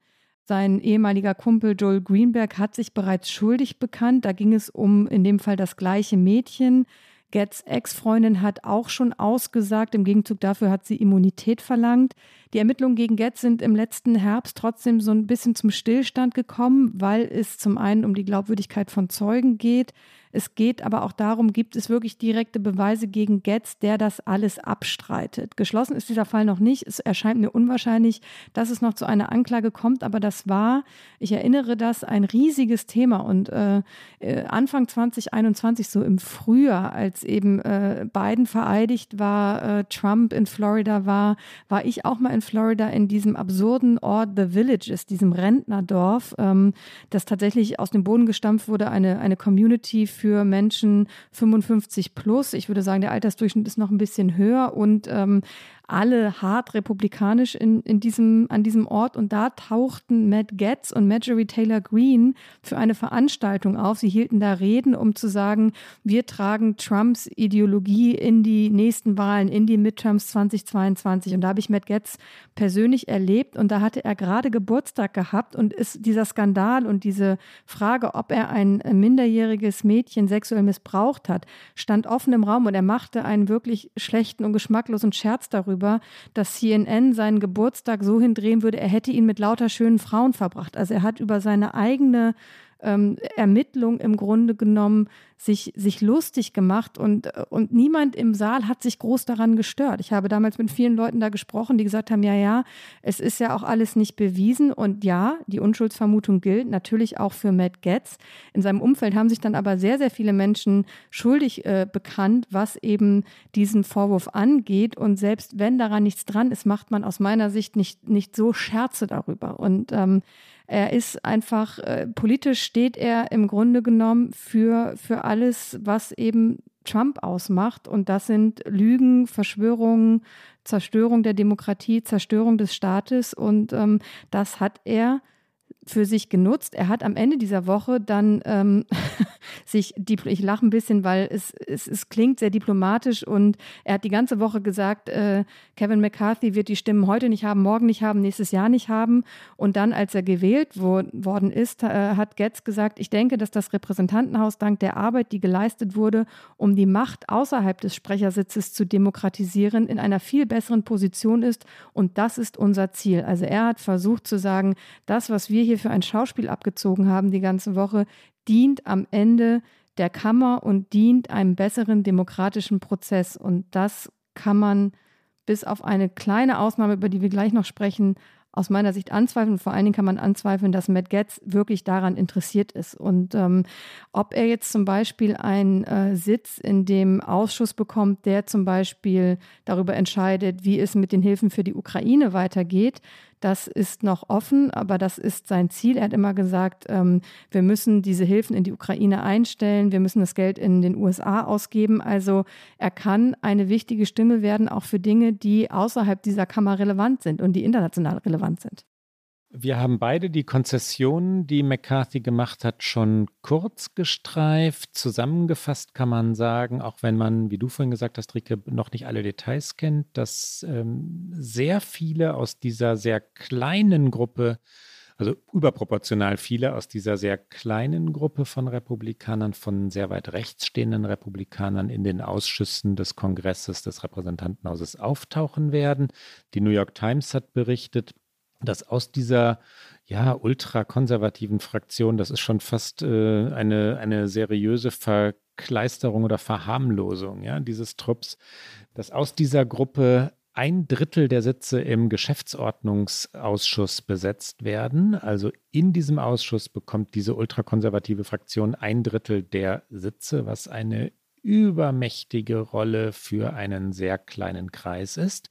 [SPEAKER 1] Sein ehemaliger Kumpel Joel Greenberg hat sich bereits schuldig bekannt. Da ging es um in dem Fall das gleiche Mädchen. Getz Ex-Freundin hat auch schon ausgesagt. Im Gegenzug dafür hat sie Immunität verlangt. Die Ermittlungen gegen Getz sind im letzten Herbst trotzdem so ein bisschen zum Stillstand gekommen, weil es zum einen um die Glaubwürdigkeit von Zeugen geht. Es geht aber auch darum, gibt es wirklich direkte Beweise gegen Getz, der das alles abstreitet. Geschlossen ist dieser Fall noch nicht. Es erscheint mir unwahrscheinlich, dass es noch zu einer Anklage kommt, aber das war, ich erinnere das, ein riesiges Thema. Und äh, äh Anfang 2021, so im Frühjahr, als eben äh, Biden vereidigt war, äh, Trump in Florida war, war ich auch mal in Florida in diesem absurden Ort The Village ist, diesem Rentnerdorf, ähm, das tatsächlich aus dem Boden gestampft wurde, eine, eine Community für Menschen 55 plus. Ich würde sagen, der Altersdurchschnitt ist noch ein bisschen höher und ähm, alle hart republikanisch in, in diesem, an diesem Ort. Und da tauchten Matt Getz und Marjorie Taylor Greene für eine Veranstaltung auf. Sie hielten da Reden, um zu sagen, wir tragen Trumps Ideologie in die nächsten Wahlen, in die Midterms 2022. Und da habe ich Matt Getz persönlich erlebt. Und da hatte er gerade Geburtstag gehabt und ist dieser Skandal und diese Frage, ob er ein minderjähriges Mädchen sexuell missbraucht hat, stand offen im Raum und er machte einen wirklich schlechten und geschmacklosen Scherz darüber darüber, dass CNN seinen Geburtstag so hindrehen würde, er hätte ihn mit lauter schönen Frauen verbracht. Also er hat über seine eigene ähm, Ermittlung im Grunde genommen sich, sich lustig gemacht und, und niemand im Saal hat sich groß daran gestört. Ich habe damals mit vielen Leuten da gesprochen, die gesagt haben, ja, ja, es ist ja auch alles nicht bewiesen und ja, die Unschuldsvermutung gilt natürlich auch für Matt Getz. In seinem Umfeld haben sich dann aber sehr, sehr viele Menschen schuldig äh, bekannt, was eben diesen Vorwurf angeht und selbst wenn daran nichts dran ist, macht man aus meiner Sicht nicht, nicht so Scherze darüber und ähm, er ist einfach, äh, politisch steht er im Grunde genommen für, für alles, was eben Trump ausmacht. Und das sind Lügen, Verschwörungen, Zerstörung der Demokratie, Zerstörung des Staates. Und ähm, das hat er für sich genutzt. Er hat am Ende dieser Woche dann ähm, sich, ich lache ein bisschen, weil es, es, es klingt sehr diplomatisch und er hat die ganze Woche gesagt, äh, Kevin McCarthy wird die Stimmen heute nicht haben, morgen nicht haben, nächstes Jahr nicht haben. Und dann, als er gewählt wo, worden ist, äh, hat Getz gesagt, ich denke, dass das Repräsentantenhaus dank der Arbeit, die geleistet wurde, um die Macht außerhalb des Sprechersitzes zu demokratisieren, in einer viel besseren Position ist. Und das ist unser Ziel. Also er hat versucht zu sagen, das, was wir hier für ein Schauspiel abgezogen haben die ganze Woche, dient am Ende der Kammer und dient einem besseren demokratischen Prozess. Und das kann man bis auf eine kleine Ausnahme, über die wir gleich noch sprechen, aus meiner Sicht anzweifeln. Vor allen Dingen kann man anzweifeln, dass Matt Getz wirklich daran interessiert ist. Und ähm, ob er jetzt zum Beispiel einen äh, Sitz in dem Ausschuss bekommt, der zum Beispiel darüber entscheidet, wie es mit den Hilfen für die Ukraine weitergeht, das ist noch offen, aber das ist sein Ziel. Er hat immer gesagt, ähm, wir müssen diese Hilfen in die Ukraine einstellen, wir müssen das Geld in den USA ausgeben. Also er kann eine wichtige Stimme werden, auch für Dinge, die außerhalb dieser Kammer relevant sind und die international relevant sind.
[SPEAKER 2] Wir haben beide die Konzessionen, die McCarthy gemacht hat, schon kurz gestreift. Zusammengefasst kann man sagen, auch wenn man, wie du vorhin gesagt hast, Rike, noch nicht alle Details kennt, dass ähm, sehr viele aus dieser sehr kleinen Gruppe, also überproportional viele aus dieser sehr kleinen Gruppe von Republikanern, von sehr weit rechts stehenden Republikanern in den Ausschüssen des Kongresses, des Repräsentantenhauses auftauchen werden. Die New York Times hat berichtet, dass aus dieser ja ultrakonservativen Fraktion, das ist schon fast äh, eine, eine seriöse Verkleisterung oder Verharmlosung ja, dieses Trupps, dass aus dieser Gruppe ein Drittel der Sitze im Geschäftsordnungsausschuss besetzt werden. Also in diesem Ausschuss bekommt diese ultrakonservative Fraktion ein Drittel der Sitze, was eine übermächtige Rolle für einen sehr kleinen Kreis ist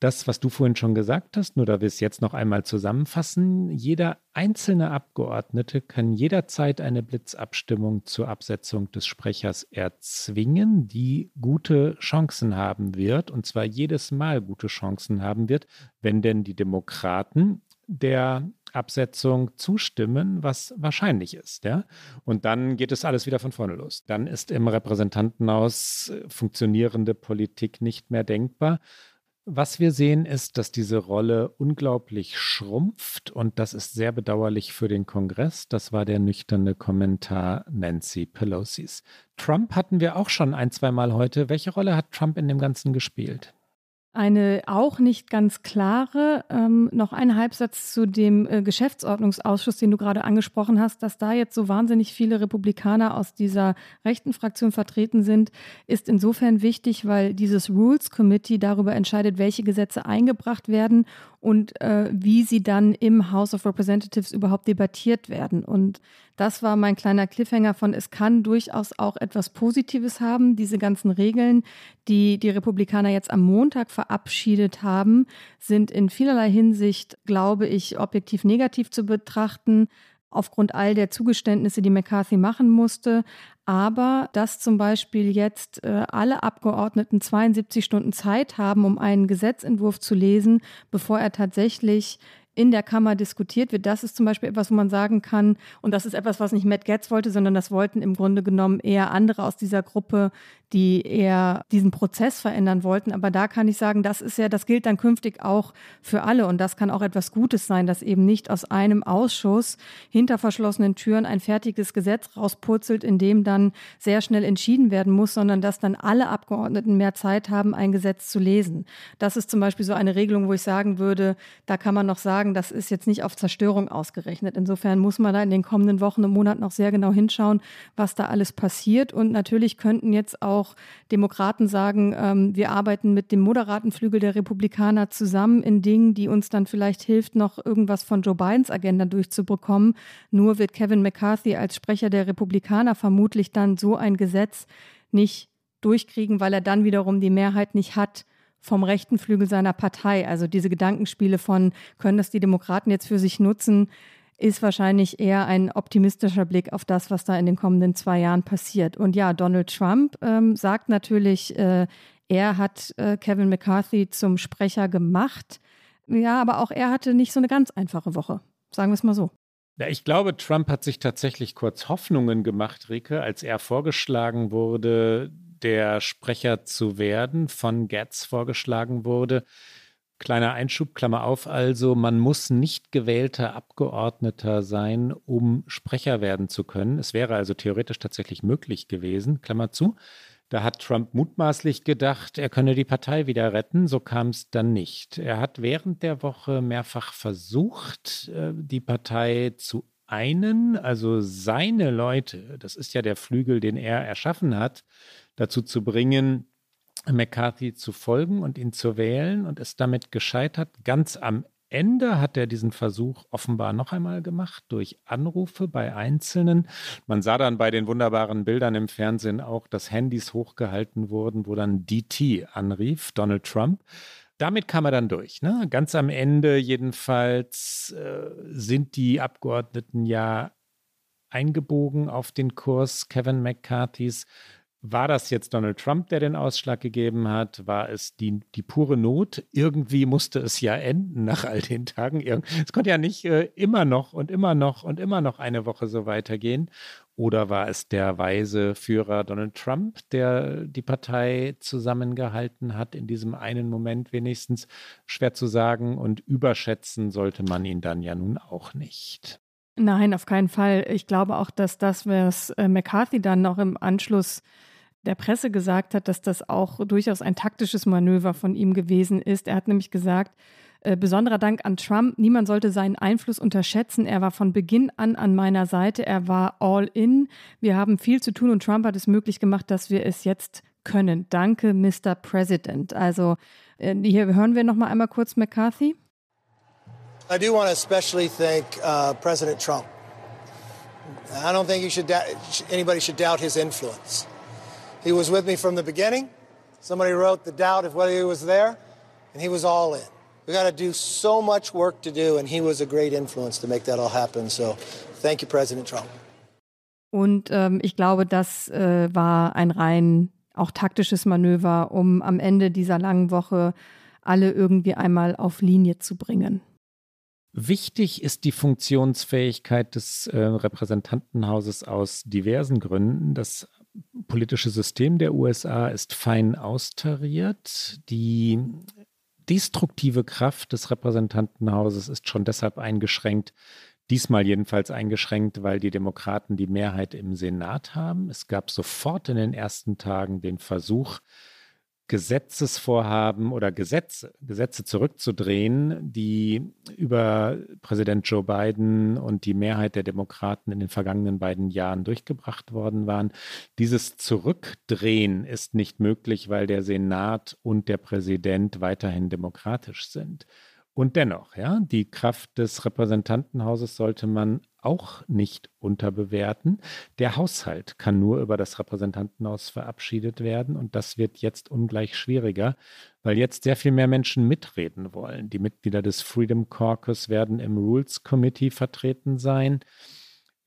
[SPEAKER 2] das, was du vorhin schon gesagt hast, nur da wir es jetzt noch einmal zusammenfassen, jeder einzelne Abgeordnete kann jederzeit eine Blitzabstimmung zur Absetzung des Sprechers erzwingen, die gute Chancen haben wird, und zwar jedes Mal gute Chancen haben wird, wenn denn die Demokraten der Absetzung zustimmen, was wahrscheinlich ist. Ja? Und dann geht es alles wieder von vorne los. Dann ist im Repräsentantenhaus funktionierende Politik nicht mehr denkbar. Was wir sehen, ist, dass diese Rolle unglaublich schrumpft und das ist sehr bedauerlich für den Kongress. Das war der nüchterne Kommentar Nancy Pelosi's. Trump hatten wir auch schon ein, zweimal heute. Welche Rolle hat Trump in dem Ganzen gespielt?
[SPEAKER 1] Eine auch nicht ganz klare, ähm, noch ein Halbsatz zu dem äh, Geschäftsordnungsausschuss, den du gerade angesprochen hast, dass da jetzt so wahnsinnig viele Republikaner aus dieser rechten Fraktion vertreten sind, ist insofern wichtig, weil dieses Rules Committee darüber entscheidet, welche Gesetze eingebracht werden und äh, wie sie dann im House of Representatives überhaupt debattiert werden. Und das war mein kleiner Cliffhanger von, es kann durchaus auch etwas Positives haben. Diese ganzen Regeln, die die Republikaner jetzt am Montag verabschiedet haben, sind in vielerlei Hinsicht, glaube ich, objektiv negativ zu betrachten aufgrund all der Zugeständnisse, die McCarthy machen musste. Aber dass zum Beispiel jetzt äh, alle Abgeordneten 72 Stunden Zeit haben, um einen Gesetzentwurf zu lesen, bevor er tatsächlich in der Kammer diskutiert wird. Das ist zum Beispiel etwas, wo man sagen kann, und das ist etwas, was nicht Matt Getz wollte, sondern das wollten im Grunde genommen eher andere aus dieser Gruppe, die eher diesen Prozess verändern wollten. Aber da kann ich sagen, das ist ja, das gilt dann künftig auch für alle. Und das kann auch etwas Gutes sein, dass eben nicht aus einem Ausschuss hinter verschlossenen Türen ein fertiges Gesetz rauspurzelt, in dem dann sehr schnell entschieden werden muss, sondern dass dann alle Abgeordneten mehr Zeit haben, ein Gesetz zu lesen. Das ist zum Beispiel so eine Regelung, wo ich sagen würde, da kann man noch sagen, das ist jetzt nicht auf Zerstörung ausgerechnet. Insofern muss man da in den kommenden Wochen und Monaten noch sehr genau hinschauen, was da alles passiert. Und natürlich könnten jetzt auch Demokraten sagen, ähm, wir arbeiten mit dem moderaten Flügel der Republikaner zusammen in Dingen, die uns dann vielleicht hilft, noch irgendwas von Joe Bidens Agenda durchzubekommen. Nur wird Kevin McCarthy als Sprecher der Republikaner vermutlich dann so ein Gesetz nicht durchkriegen, weil er dann wiederum die Mehrheit nicht hat vom rechten Flügel seiner Partei. Also diese Gedankenspiele von, können das die Demokraten jetzt für sich nutzen, ist wahrscheinlich eher ein optimistischer Blick auf das, was da in den kommenden zwei Jahren passiert. Und ja, Donald Trump ähm, sagt natürlich, äh, er hat äh, Kevin McCarthy zum Sprecher gemacht. Ja, aber auch er hatte nicht so eine ganz einfache Woche. Sagen wir es mal so.
[SPEAKER 2] Ja, ich glaube, Trump hat sich tatsächlich kurz Hoffnungen gemacht, Rike, als er vorgeschlagen wurde, der Sprecher zu werden, von Getz vorgeschlagen wurde. Kleiner Einschub, Klammer auf, also man muss nicht gewählter Abgeordneter sein, um Sprecher werden zu können. Es wäre also theoretisch tatsächlich möglich gewesen, Klammer zu. Da hat Trump mutmaßlich gedacht, er könne die Partei wieder retten. So kam es dann nicht. Er hat während der Woche mehrfach versucht, äh, die Partei zu einen, also seine Leute, das ist ja der Flügel, den er erschaffen hat, dazu zu bringen, McCarthy zu folgen und ihn zu wählen und ist damit gescheitert. Ganz am Ende hat er diesen Versuch offenbar noch einmal gemacht durch Anrufe bei Einzelnen. Man sah dann bei den wunderbaren Bildern im Fernsehen auch, dass Handys hochgehalten wurden, wo dann DT anrief, Donald Trump. Damit kam er dann durch. Ne? Ganz am Ende jedenfalls äh, sind die Abgeordneten ja eingebogen auf den Kurs Kevin McCarthys. War das jetzt Donald Trump, der den Ausschlag gegeben hat? War es die, die pure Not? Irgendwie musste es ja enden nach all den Tagen. Es konnte ja nicht äh, immer noch und immer noch und immer noch eine Woche so weitergehen. Oder war es der weise Führer Donald Trump, der die Partei zusammengehalten hat, in diesem einen Moment wenigstens? Schwer zu sagen und überschätzen sollte man ihn dann ja nun auch nicht.
[SPEAKER 1] Nein, auf keinen Fall. Ich glaube auch, dass das, was äh, McCarthy dann noch im Anschluss der Presse gesagt hat, dass das auch durchaus ein taktisches Manöver von ihm gewesen ist. Er hat nämlich gesagt, äh, besonderer Dank an Trump. Niemand sollte seinen Einfluss unterschätzen. Er war von Beginn an an meiner Seite. Er war all in. Wir haben viel zu tun und Trump hat es möglich gemacht, dass wir es jetzt können. Danke, Mr. President. Also äh, hier hören wir noch mal einmal kurz McCarthy.
[SPEAKER 9] I do want to especially thank uh, President Trump. I don't think should anybody should doubt his influence. He was with me from the beginning. Somebody wrote the doubt of whether he was there, and he was all in. We got to do so much work to do, and he was a great influence to make that all happen. So, thank you, President Trump.
[SPEAKER 1] Und ähm, ich glaube, das äh, war ein rein auch taktisches Manöver, um am Ende dieser langen Woche alle irgendwie einmal auf Linie zu bringen.
[SPEAKER 2] Wichtig ist die Funktionsfähigkeit des äh, Repräsentantenhauses aus diversen Gründen. Das politische System der USA ist fein austariert. Die destruktive Kraft des Repräsentantenhauses ist schon deshalb eingeschränkt, diesmal jedenfalls eingeschränkt, weil die Demokraten die Mehrheit im Senat haben. Es gab sofort in den ersten Tagen den Versuch, Gesetzesvorhaben oder Gesetze, Gesetze zurückzudrehen, die über Präsident Joe Biden und die Mehrheit der Demokraten in den vergangenen beiden Jahren durchgebracht worden waren. Dieses Zurückdrehen ist nicht möglich, weil der Senat und der Präsident weiterhin demokratisch sind. Und dennoch, ja, die Kraft des Repräsentantenhauses sollte man auch nicht unterbewerten. Der Haushalt kann nur über das Repräsentantenhaus verabschiedet werden und das wird jetzt ungleich schwieriger, weil jetzt sehr viel mehr Menschen mitreden wollen. Die Mitglieder des Freedom Caucus werden im Rules Committee vertreten sein.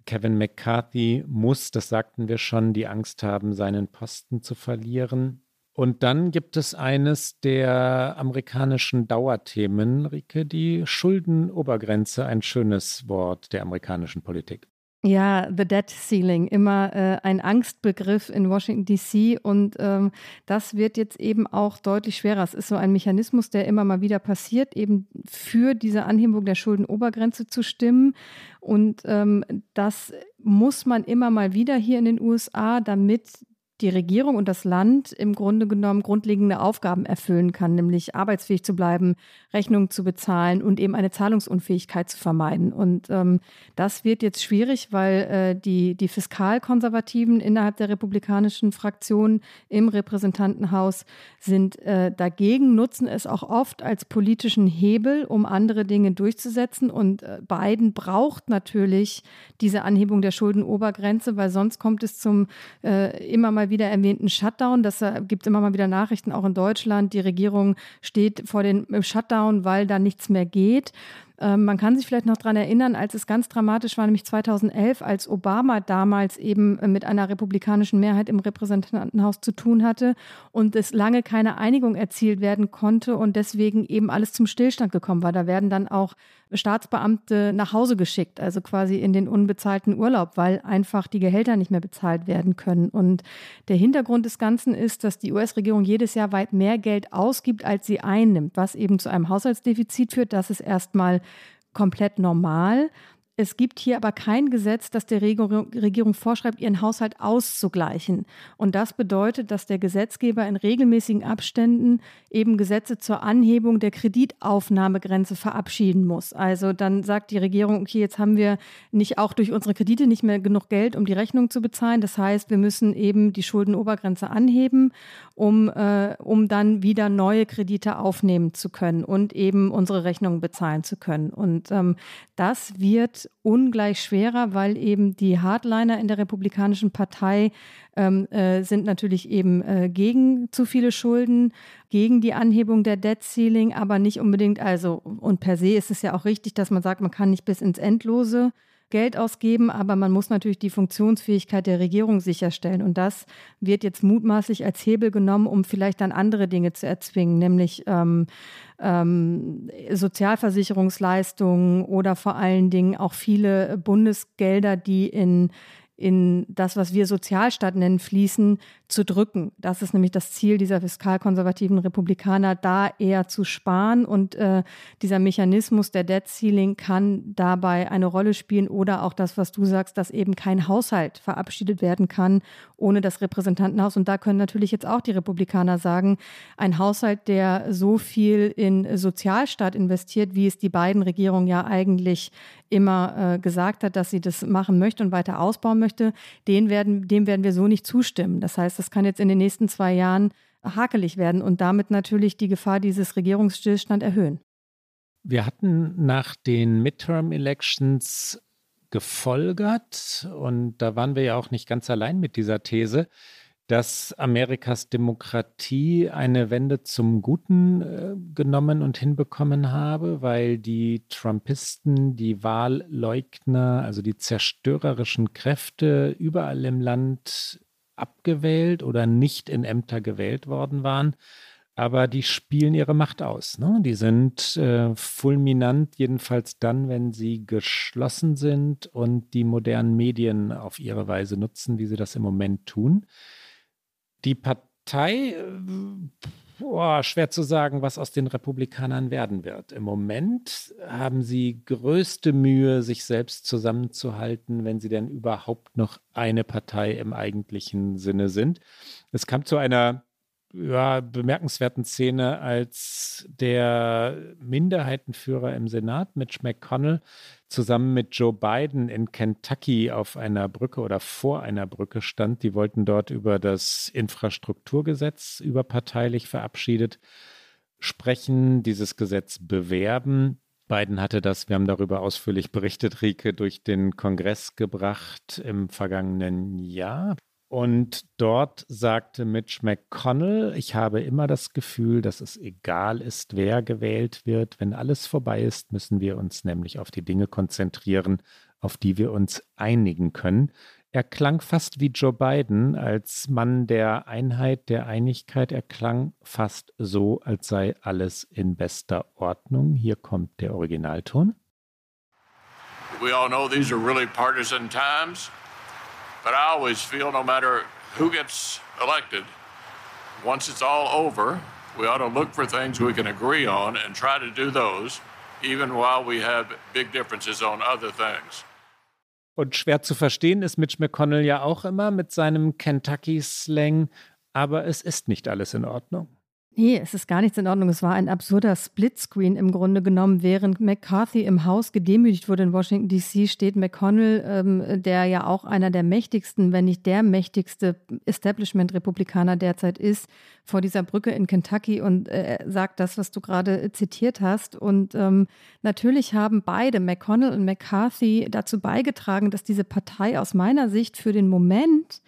[SPEAKER 2] Kevin McCarthy muss, das sagten wir schon, die Angst haben, seinen Posten zu verlieren. Und dann gibt es eines der amerikanischen Dauerthemen, Rike, die Schuldenobergrenze, ein schönes Wort der amerikanischen Politik.
[SPEAKER 1] Ja, the debt ceiling, immer äh, ein Angstbegriff in Washington DC und ähm, das wird jetzt eben auch deutlich schwerer. Es ist so ein Mechanismus, der immer mal wieder passiert, eben für diese Anhebung der Schuldenobergrenze zu stimmen und ähm, das muss man immer mal wieder hier in den USA, damit die Regierung und das Land im Grunde genommen grundlegende Aufgaben erfüllen kann, nämlich arbeitsfähig zu bleiben, Rechnungen zu bezahlen und eben eine Zahlungsunfähigkeit zu vermeiden. Und ähm, das wird jetzt schwierig, weil äh, die, die Fiskalkonservativen innerhalb der republikanischen Fraktion im Repräsentantenhaus sind äh, dagegen, nutzen es auch oft als politischen Hebel, um andere Dinge durchzusetzen. Und äh, Biden braucht natürlich diese Anhebung der Schuldenobergrenze, weil sonst kommt es zum äh, immer mal wieder erwähnten Shutdown. Das äh, gibt immer mal wieder Nachrichten, auch in Deutschland. Die Regierung steht vor dem Shutdown, weil da nichts mehr geht. Ähm, man kann sich vielleicht noch daran erinnern, als es ganz dramatisch war, nämlich 2011, als Obama damals eben äh, mit einer republikanischen Mehrheit im Repräsentantenhaus zu tun hatte und es lange keine Einigung erzielt werden konnte und deswegen eben alles zum Stillstand gekommen war. Da werden dann auch Staatsbeamte nach Hause geschickt, also quasi in den unbezahlten Urlaub, weil einfach die Gehälter nicht mehr bezahlt werden können. Und der Hintergrund des Ganzen ist, dass die US-Regierung jedes Jahr weit mehr Geld ausgibt, als sie einnimmt, was eben zu einem Haushaltsdefizit führt. Das ist erstmal komplett normal. Es gibt hier aber kein Gesetz, das der Regierung vorschreibt, ihren Haushalt auszugleichen. Und das bedeutet, dass der Gesetzgeber in regelmäßigen Abständen eben Gesetze zur Anhebung der Kreditaufnahmegrenze verabschieden muss. Also dann sagt die Regierung, okay, jetzt haben wir nicht auch durch unsere Kredite nicht mehr genug Geld, um die Rechnung zu bezahlen. Das heißt, wir müssen eben die Schuldenobergrenze anheben, um, äh, um dann wieder neue Kredite aufnehmen zu können und eben unsere Rechnungen bezahlen zu können. Und ähm, das wird ungleich schwerer, weil eben die Hardliner in der Republikanischen Partei ähm, äh, sind natürlich eben äh, gegen zu viele Schulden, gegen die Anhebung der Debt Ceiling, aber nicht unbedingt, also und per se ist es ja auch richtig, dass man sagt, man kann nicht bis ins Endlose Geld ausgeben, aber man muss natürlich die Funktionsfähigkeit der Regierung sicherstellen. Und das wird jetzt mutmaßlich als Hebel genommen, um vielleicht dann andere Dinge zu erzwingen, nämlich ähm, ähm, Sozialversicherungsleistungen oder vor allen Dingen auch viele Bundesgelder, die in in das, was wir Sozialstaat nennen, fließen, zu drücken. Das ist nämlich das Ziel dieser fiskalkonservativen Republikaner, da eher zu sparen. Und äh, dieser Mechanismus der Debt Ceiling kann dabei eine Rolle spielen oder auch das, was du sagst, dass eben kein Haushalt verabschiedet werden kann ohne das Repräsentantenhaus. Und da können natürlich jetzt auch die Republikaner sagen, ein Haushalt, der so viel in Sozialstaat investiert, wie es die beiden Regierungen ja eigentlich immer äh, gesagt hat, dass sie das machen möchte und weiter ausbauen möchte, den werden, dem werden wir so nicht zustimmen. Das heißt, das kann jetzt in den nächsten zwei Jahren hakelig werden und damit natürlich die Gefahr dieses Regierungsstillstand erhöhen.
[SPEAKER 2] Wir hatten nach den Midterm-Elections gefolgert und da waren wir ja auch nicht ganz allein mit dieser These, dass Amerikas Demokratie eine Wende zum Guten äh, genommen und hinbekommen habe, weil die Trumpisten, die Wahlleugner, also die zerstörerischen Kräfte überall im Land abgewählt oder nicht in Ämter gewählt worden waren. Aber die spielen ihre Macht aus. Ne? Die sind äh, fulminant, jedenfalls dann, wenn sie geschlossen sind und die modernen Medien auf ihre Weise nutzen, wie sie das im Moment tun. Die Partei, boah, schwer zu sagen, was aus den Republikanern werden wird. Im Moment haben sie größte Mühe, sich selbst zusammenzuhalten, wenn sie denn überhaupt noch eine Partei im eigentlichen Sinne sind. Es kam zu einer ja, bemerkenswerten Szene, als der Minderheitenführer im Senat, Mitch McConnell, zusammen mit Joe Biden in Kentucky auf einer Brücke oder vor einer Brücke stand. Die wollten dort über das Infrastrukturgesetz überparteilich verabschiedet sprechen, dieses Gesetz bewerben. Biden hatte das, wir haben darüber ausführlich berichtet, Rike, durch den Kongress gebracht im vergangenen Jahr. Und dort sagte Mitch McConnell, ich habe immer das Gefühl, dass es egal ist, wer gewählt wird. Wenn alles vorbei ist, müssen wir uns nämlich auf die Dinge konzentrieren, auf die wir uns einigen können. Er klang fast wie Joe Biden als Mann der Einheit, der Einigkeit. Er klang fast so, als sei alles in bester Ordnung. Hier kommt der Originalton.
[SPEAKER 10] We all know these are really partisan times. But I always feel no matter who gets elected, once it's all over, we ought to look for things we can agree on and try to do those, even while we have big differences on other things.
[SPEAKER 2] Und schwer zu verstehen ist Mitch McConnell ja auch immer mit seinem Kentucky-Slang, aber es ist nicht alles in Ordnung.
[SPEAKER 1] Nee, es ist gar nichts in Ordnung. Es war ein absurder Splitscreen im Grunde genommen. Während McCarthy im Haus gedemütigt wurde in Washington, D.C., steht McConnell, ähm, der ja auch einer der mächtigsten, wenn nicht der mächtigste Establishment-Republikaner derzeit ist, vor dieser Brücke in Kentucky und äh, sagt das, was du gerade zitiert hast. Und ähm, natürlich haben beide, McConnell und McCarthy, dazu beigetragen, dass diese Partei aus meiner Sicht für den Moment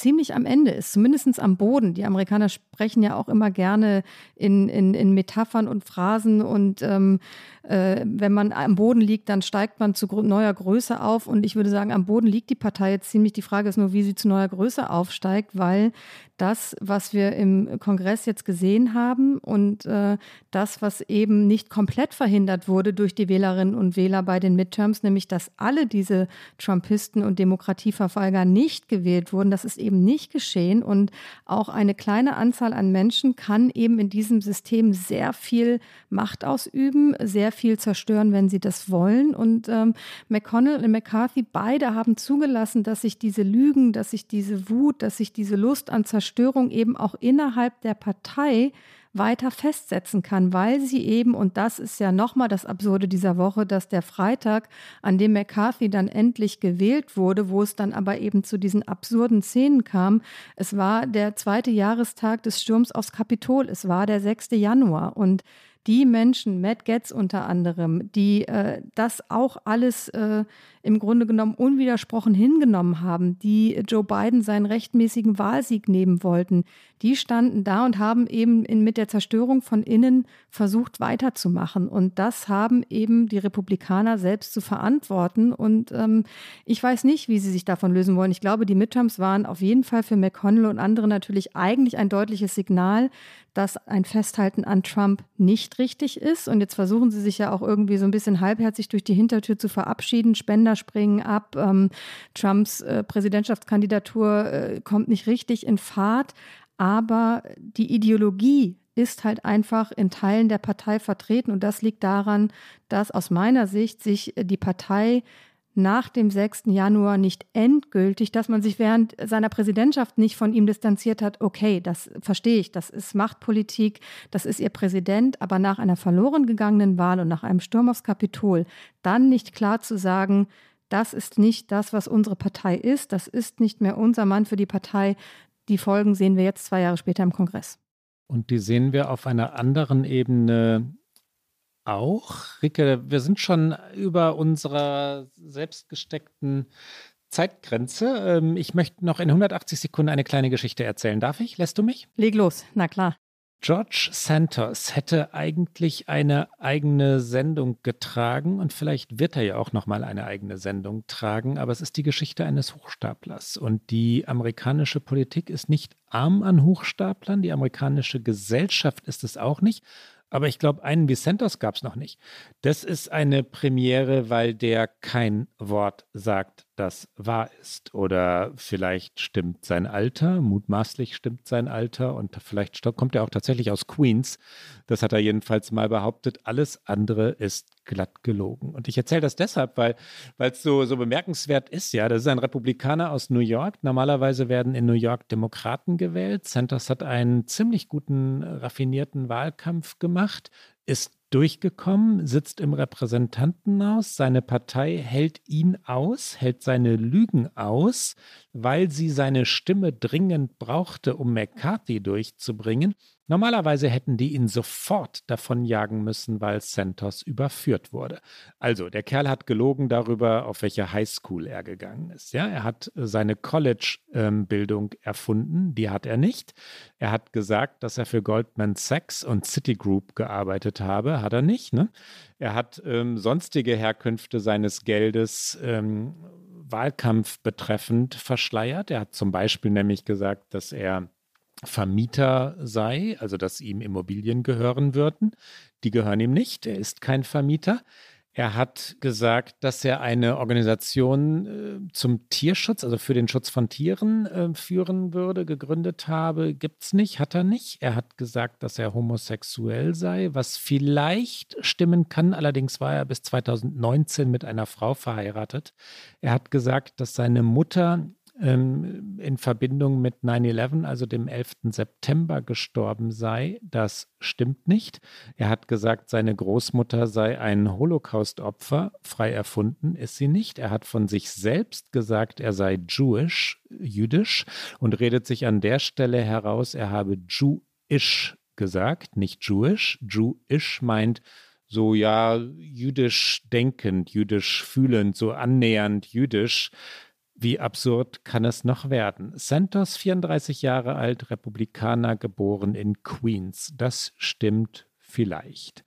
[SPEAKER 1] ziemlich am Ende ist, zumindest am Boden. Die Amerikaner sprechen ja auch immer gerne in, in, in Metaphern und Phrasen und ähm, äh, wenn man am Boden liegt, dann steigt man zu neuer Größe auf und ich würde sagen, am Boden liegt die Partei jetzt ziemlich. Die Frage ist nur, wie sie zu neuer Größe aufsteigt, weil das, was wir im Kongress jetzt gesehen haben und äh, das, was eben nicht komplett verhindert wurde durch die Wählerinnen und Wähler bei den Midterms, nämlich dass alle diese Trumpisten und Demokratieverfolger nicht gewählt wurden, das ist eben nicht geschehen. Und auch eine kleine Anzahl an Menschen kann eben in diesem System sehr viel Macht ausüben, sehr viel zerstören, wenn sie das wollen. Und ähm, McConnell und McCarthy beide haben zugelassen, dass sich diese Lügen, dass sich diese Wut, dass sich diese Lust an Zerstörung Zerstörung eben auch innerhalb der Partei weiter festsetzen kann, weil sie eben, und das ist ja nochmal das Absurde dieser Woche, dass der Freitag, an dem McCarthy dann endlich gewählt wurde, wo es dann aber eben zu diesen absurden Szenen kam, es war der zweite Jahrestag des Sturms aufs Kapitol, es war der 6. Januar und die Menschen, Matt Getz unter anderem, die äh, das auch alles äh, im Grunde genommen unwidersprochen hingenommen haben, die Joe Biden seinen rechtmäßigen Wahlsieg nehmen wollten, die standen da und haben eben in, mit der Zerstörung von innen versucht weiterzumachen. Und das haben eben die Republikaner selbst zu verantworten. Und ähm, ich weiß nicht, wie sie sich davon lösen wollen. Ich glaube, die Midterms waren auf jeden Fall für McConnell und andere natürlich eigentlich ein deutliches Signal, dass ein Festhalten an Trump nicht richtig ist. Und jetzt versuchen sie sich ja auch irgendwie so ein bisschen halbherzig durch die Hintertür zu verabschieden. Spender springen ab. Ähm, Trumps äh, Präsidentschaftskandidatur äh, kommt nicht richtig in Fahrt. Aber die Ideologie ist halt einfach in Teilen der Partei vertreten. Und das liegt daran, dass aus meiner Sicht sich die Partei nach dem 6. Januar nicht endgültig, dass man sich während seiner Präsidentschaft nicht von ihm distanziert hat. Okay, das verstehe ich, das ist Machtpolitik, das ist ihr Präsident, aber nach einer verloren gegangenen Wahl und nach einem Sturm aufs Kapitol dann nicht klar zu sagen, das ist nicht das, was unsere Partei ist, das ist nicht mehr unser Mann für die Partei. Die Folgen sehen wir jetzt zwei Jahre später im Kongress.
[SPEAKER 2] Und die sehen wir auf einer anderen Ebene auch. Rike, wir sind schon über unserer selbstgesteckten Zeitgrenze. Ähm, ich möchte noch in 180 Sekunden eine kleine Geschichte erzählen. Darf ich? Lässt du mich?
[SPEAKER 1] Leg los, na klar.
[SPEAKER 2] George Santos hätte eigentlich eine eigene Sendung getragen und vielleicht wird er ja auch noch mal eine eigene Sendung tragen, aber es ist die Geschichte eines Hochstaplers und die amerikanische Politik ist nicht arm an Hochstaplern, die amerikanische Gesellschaft ist es auch nicht aber ich glaube, einen wie Santos gab es noch nicht. Das ist eine Premiere, weil der kein Wort sagt, das wahr ist. Oder vielleicht stimmt sein Alter, mutmaßlich stimmt sein Alter und vielleicht kommt er auch tatsächlich aus Queens. Das hat er jedenfalls mal behauptet. Alles andere ist glatt gelogen. Und ich erzähle das deshalb, weil es so, so bemerkenswert ist. Ja, das ist ein Republikaner aus New York. Normalerweise werden in New York Demokraten gewählt. Santos hat einen ziemlich guten, raffinierten Wahlkampf gemacht, ist durchgekommen, sitzt im Repräsentantenhaus. Seine Partei hält ihn aus, hält seine Lügen aus, weil sie seine Stimme dringend brauchte, um McCarthy durchzubringen. Normalerweise hätten die ihn sofort davonjagen müssen, weil Santos überführt wurde. Also, der Kerl hat gelogen darüber, auf welche Highschool er gegangen ist. Ja, er hat seine College-Bildung erfunden, die hat er nicht. Er hat gesagt, dass er für Goldman Sachs und Citigroup gearbeitet habe, hat er nicht. Ne? Er hat ähm, sonstige Herkünfte seines Geldes ähm, Wahlkampf betreffend verschleiert. Er hat zum Beispiel nämlich gesagt, dass er Vermieter sei, also dass ihm Immobilien gehören würden. Die gehören ihm nicht, er ist kein Vermieter. Er hat gesagt, dass er eine Organisation äh, zum Tierschutz, also für den Schutz von Tieren äh, führen würde, gegründet habe. Gibt es nicht, hat er nicht. Er hat gesagt, dass er homosexuell sei, was vielleicht stimmen kann. Allerdings war er bis 2019 mit einer Frau verheiratet. Er hat gesagt, dass seine Mutter ähm, in Verbindung mit 9-11, also dem 11. September, gestorben sei. Das stimmt nicht. Er hat gesagt, seine Großmutter sei ein Holocaust-Opfer. Frei erfunden ist sie nicht. Er hat von sich selbst gesagt, er sei Jewish, jüdisch und redet sich an der Stelle heraus, er habe Jewish gesagt, nicht Jewish. Jewish meint so ja jüdisch denkend, jüdisch fühlend, so annähernd jüdisch. Wie absurd kann es noch werden? Santos, 34 Jahre alt, Republikaner, geboren in Queens. Das stimmt vielleicht.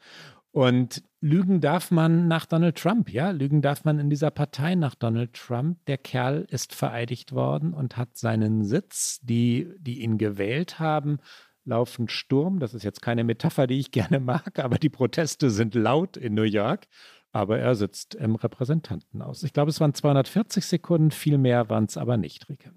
[SPEAKER 2] Und lügen darf man nach Donald Trump, ja? Lügen darf man in dieser Partei nach Donald Trump. Der Kerl ist vereidigt worden und hat seinen Sitz. Die, die ihn gewählt haben, laufen Sturm. Das ist jetzt keine Metapher, die ich gerne mag, aber die Proteste sind laut in New York aber er sitzt im Repräsentantenhaus. Ich glaube, es waren 240 Sekunden, viel mehr waren es aber nicht, Rike.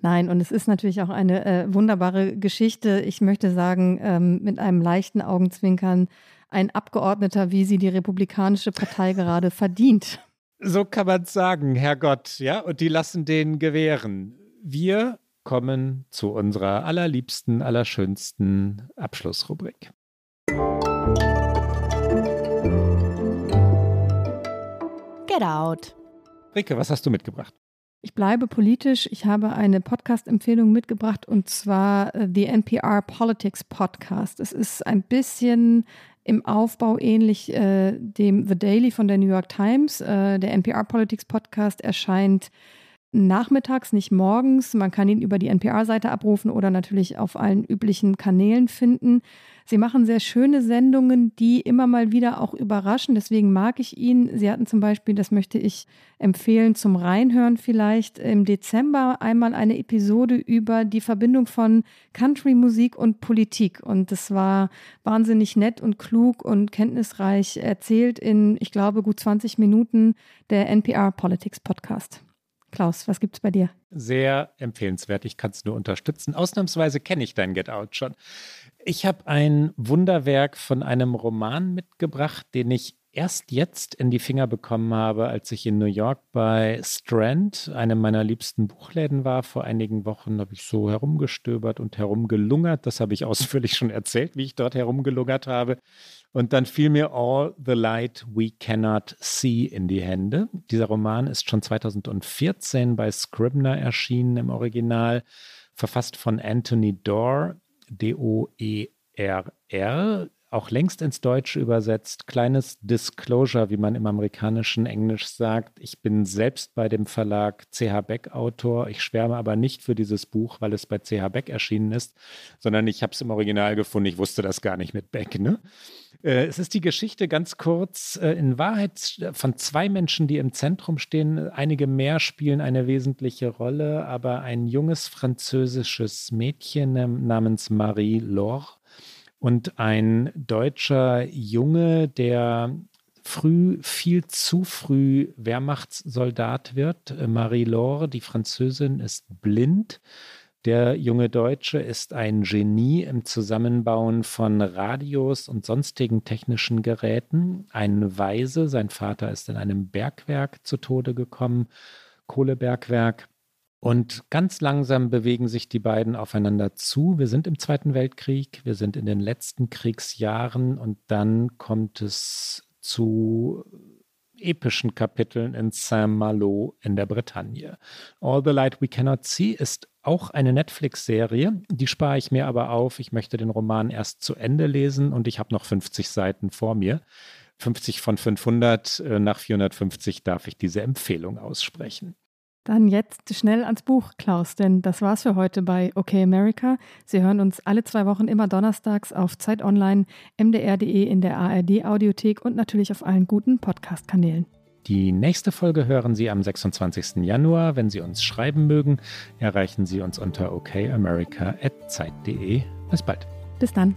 [SPEAKER 1] Nein, und es ist natürlich auch eine äh, wunderbare Geschichte. Ich möchte sagen, ähm, mit einem leichten Augenzwinkern, ein Abgeordneter, wie sie die Republikanische Partei gerade verdient.
[SPEAKER 2] So kann man es sagen, Herrgott, ja, und die lassen den gewähren. Wir kommen zu unserer allerliebsten, allerschönsten Abschlussrubrik.
[SPEAKER 11] Get Out.
[SPEAKER 2] Rike, was hast du mitgebracht?
[SPEAKER 1] Ich bleibe politisch. Ich habe eine Podcast-Empfehlung mitgebracht und zwar äh, The NPR Politics Podcast. Es ist ein bisschen im Aufbau ähnlich äh, dem The Daily von der New York Times. Äh, der NPR Politics Podcast erscheint nachmittags, nicht morgens. Man kann ihn über die NPR-Seite abrufen oder natürlich auf allen üblichen Kanälen finden. Sie machen sehr schöne Sendungen, die immer mal wieder auch überraschen. Deswegen mag ich ihn. Sie hatten zum Beispiel, das möchte ich empfehlen, zum Reinhören vielleicht im Dezember einmal eine Episode über die Verbindung von Country-Musik und Politik. Und das war wahnsinnig nett und klug und kenntnisreich erzählt in, ich glaube, gut 20 Minuten der NPR Politics Podcast. Klaus, was gibt es bei dir?
[SPEAKER 2] Sehr empfehlenswert. Ich kann es nur unterstützen. Ausnahmsweise kenne ich dein Get Out schon. Ich habe ein Wunderwerk von einem Roman mitgebracht, den ich erst jetzt in die Finger bekommen habe, als ich in New York bei Strand, einem meiner liebsten Buchläden war. Vor einigen Wochen habe ich so herumgestöbert und herumgelungert. Das habe ich ausführlich schon erzählt, wie ich dort herumgelungert habe. Und dann fiel mir All the Light We Cannot See in die Hände. Dieser Roman ist schon 2014 bei Scribner erschienen im Original, verfasst von Anthony Doerr D-O-E-R-R, auch längst ins Deutsche übersetzt. Kleines Disclosure, wie man im amerikanischen Englisch sagt. Ich bin selbst bei dem Verlag CH Beck Autor. Ich schwärme aber nicht für dieses Buch, weil es bei CH Beck erschienen ist, sondern ich habe es im Original gefunden. Ich wusste das gar nicht mit Beck. Ne? Äh, es ist die Geschichte ganz kurz, äh, in Wahrheit von zwei Menschen, die im Zentrum stehen. Einige mehr spielen eine wesentliche Rolle, aber ein junges französisches Mädchen namens Marie Laure und ein deutscher Junge, der früh, viel zu früh Wehrmachtssoldat wird. Marie-Laure, die Französin, ist blind. Der junge Deutsche ist ein Genie im Zusammenbauen von Radios und sonstigen technischen Geräten. Ein Weise, sein Vater ist in einem Bergwerk zu Tode gekommen, Kohlebergwerk. Und ganz langsam bewegen sich die beiden aufeinander zu. Wir sind im Zweiten Weltkrieg, wir sind in den letzten Kriegsjahren und dann kommt es zu epischen Kapiteln in Saint-Malo in der Bretagne. All the Light We Cannot See ist auch eine Netflix-Serie. Die spare ich mir aber auf. Ich möchte den Roman erst zu Ende lesen und ich habe noch 50 Seiten vor mir. 50 von 500, äh, nach 450 darf ich diese Empfehlung aussprechen.
[SPEAKER 1] Dann jetzt schnell ans Buch, Klaus, denn das war's für heute bei OK America. Sie hören uns alle zwei Wochen immer donnerstags auf Zeit Online, mdr.de in der ARD Audiothek und natürlich auf allen guten Podcast-Kanälen.
[SPEAKER 2] Die nächste Folge hören Sie am 26. Januar. Wenn Sie uns schreiben mögen, erreichen Sie uns unter okamerica.zeit.de. Bis bald.
[SPEAKER 1] Bis dann.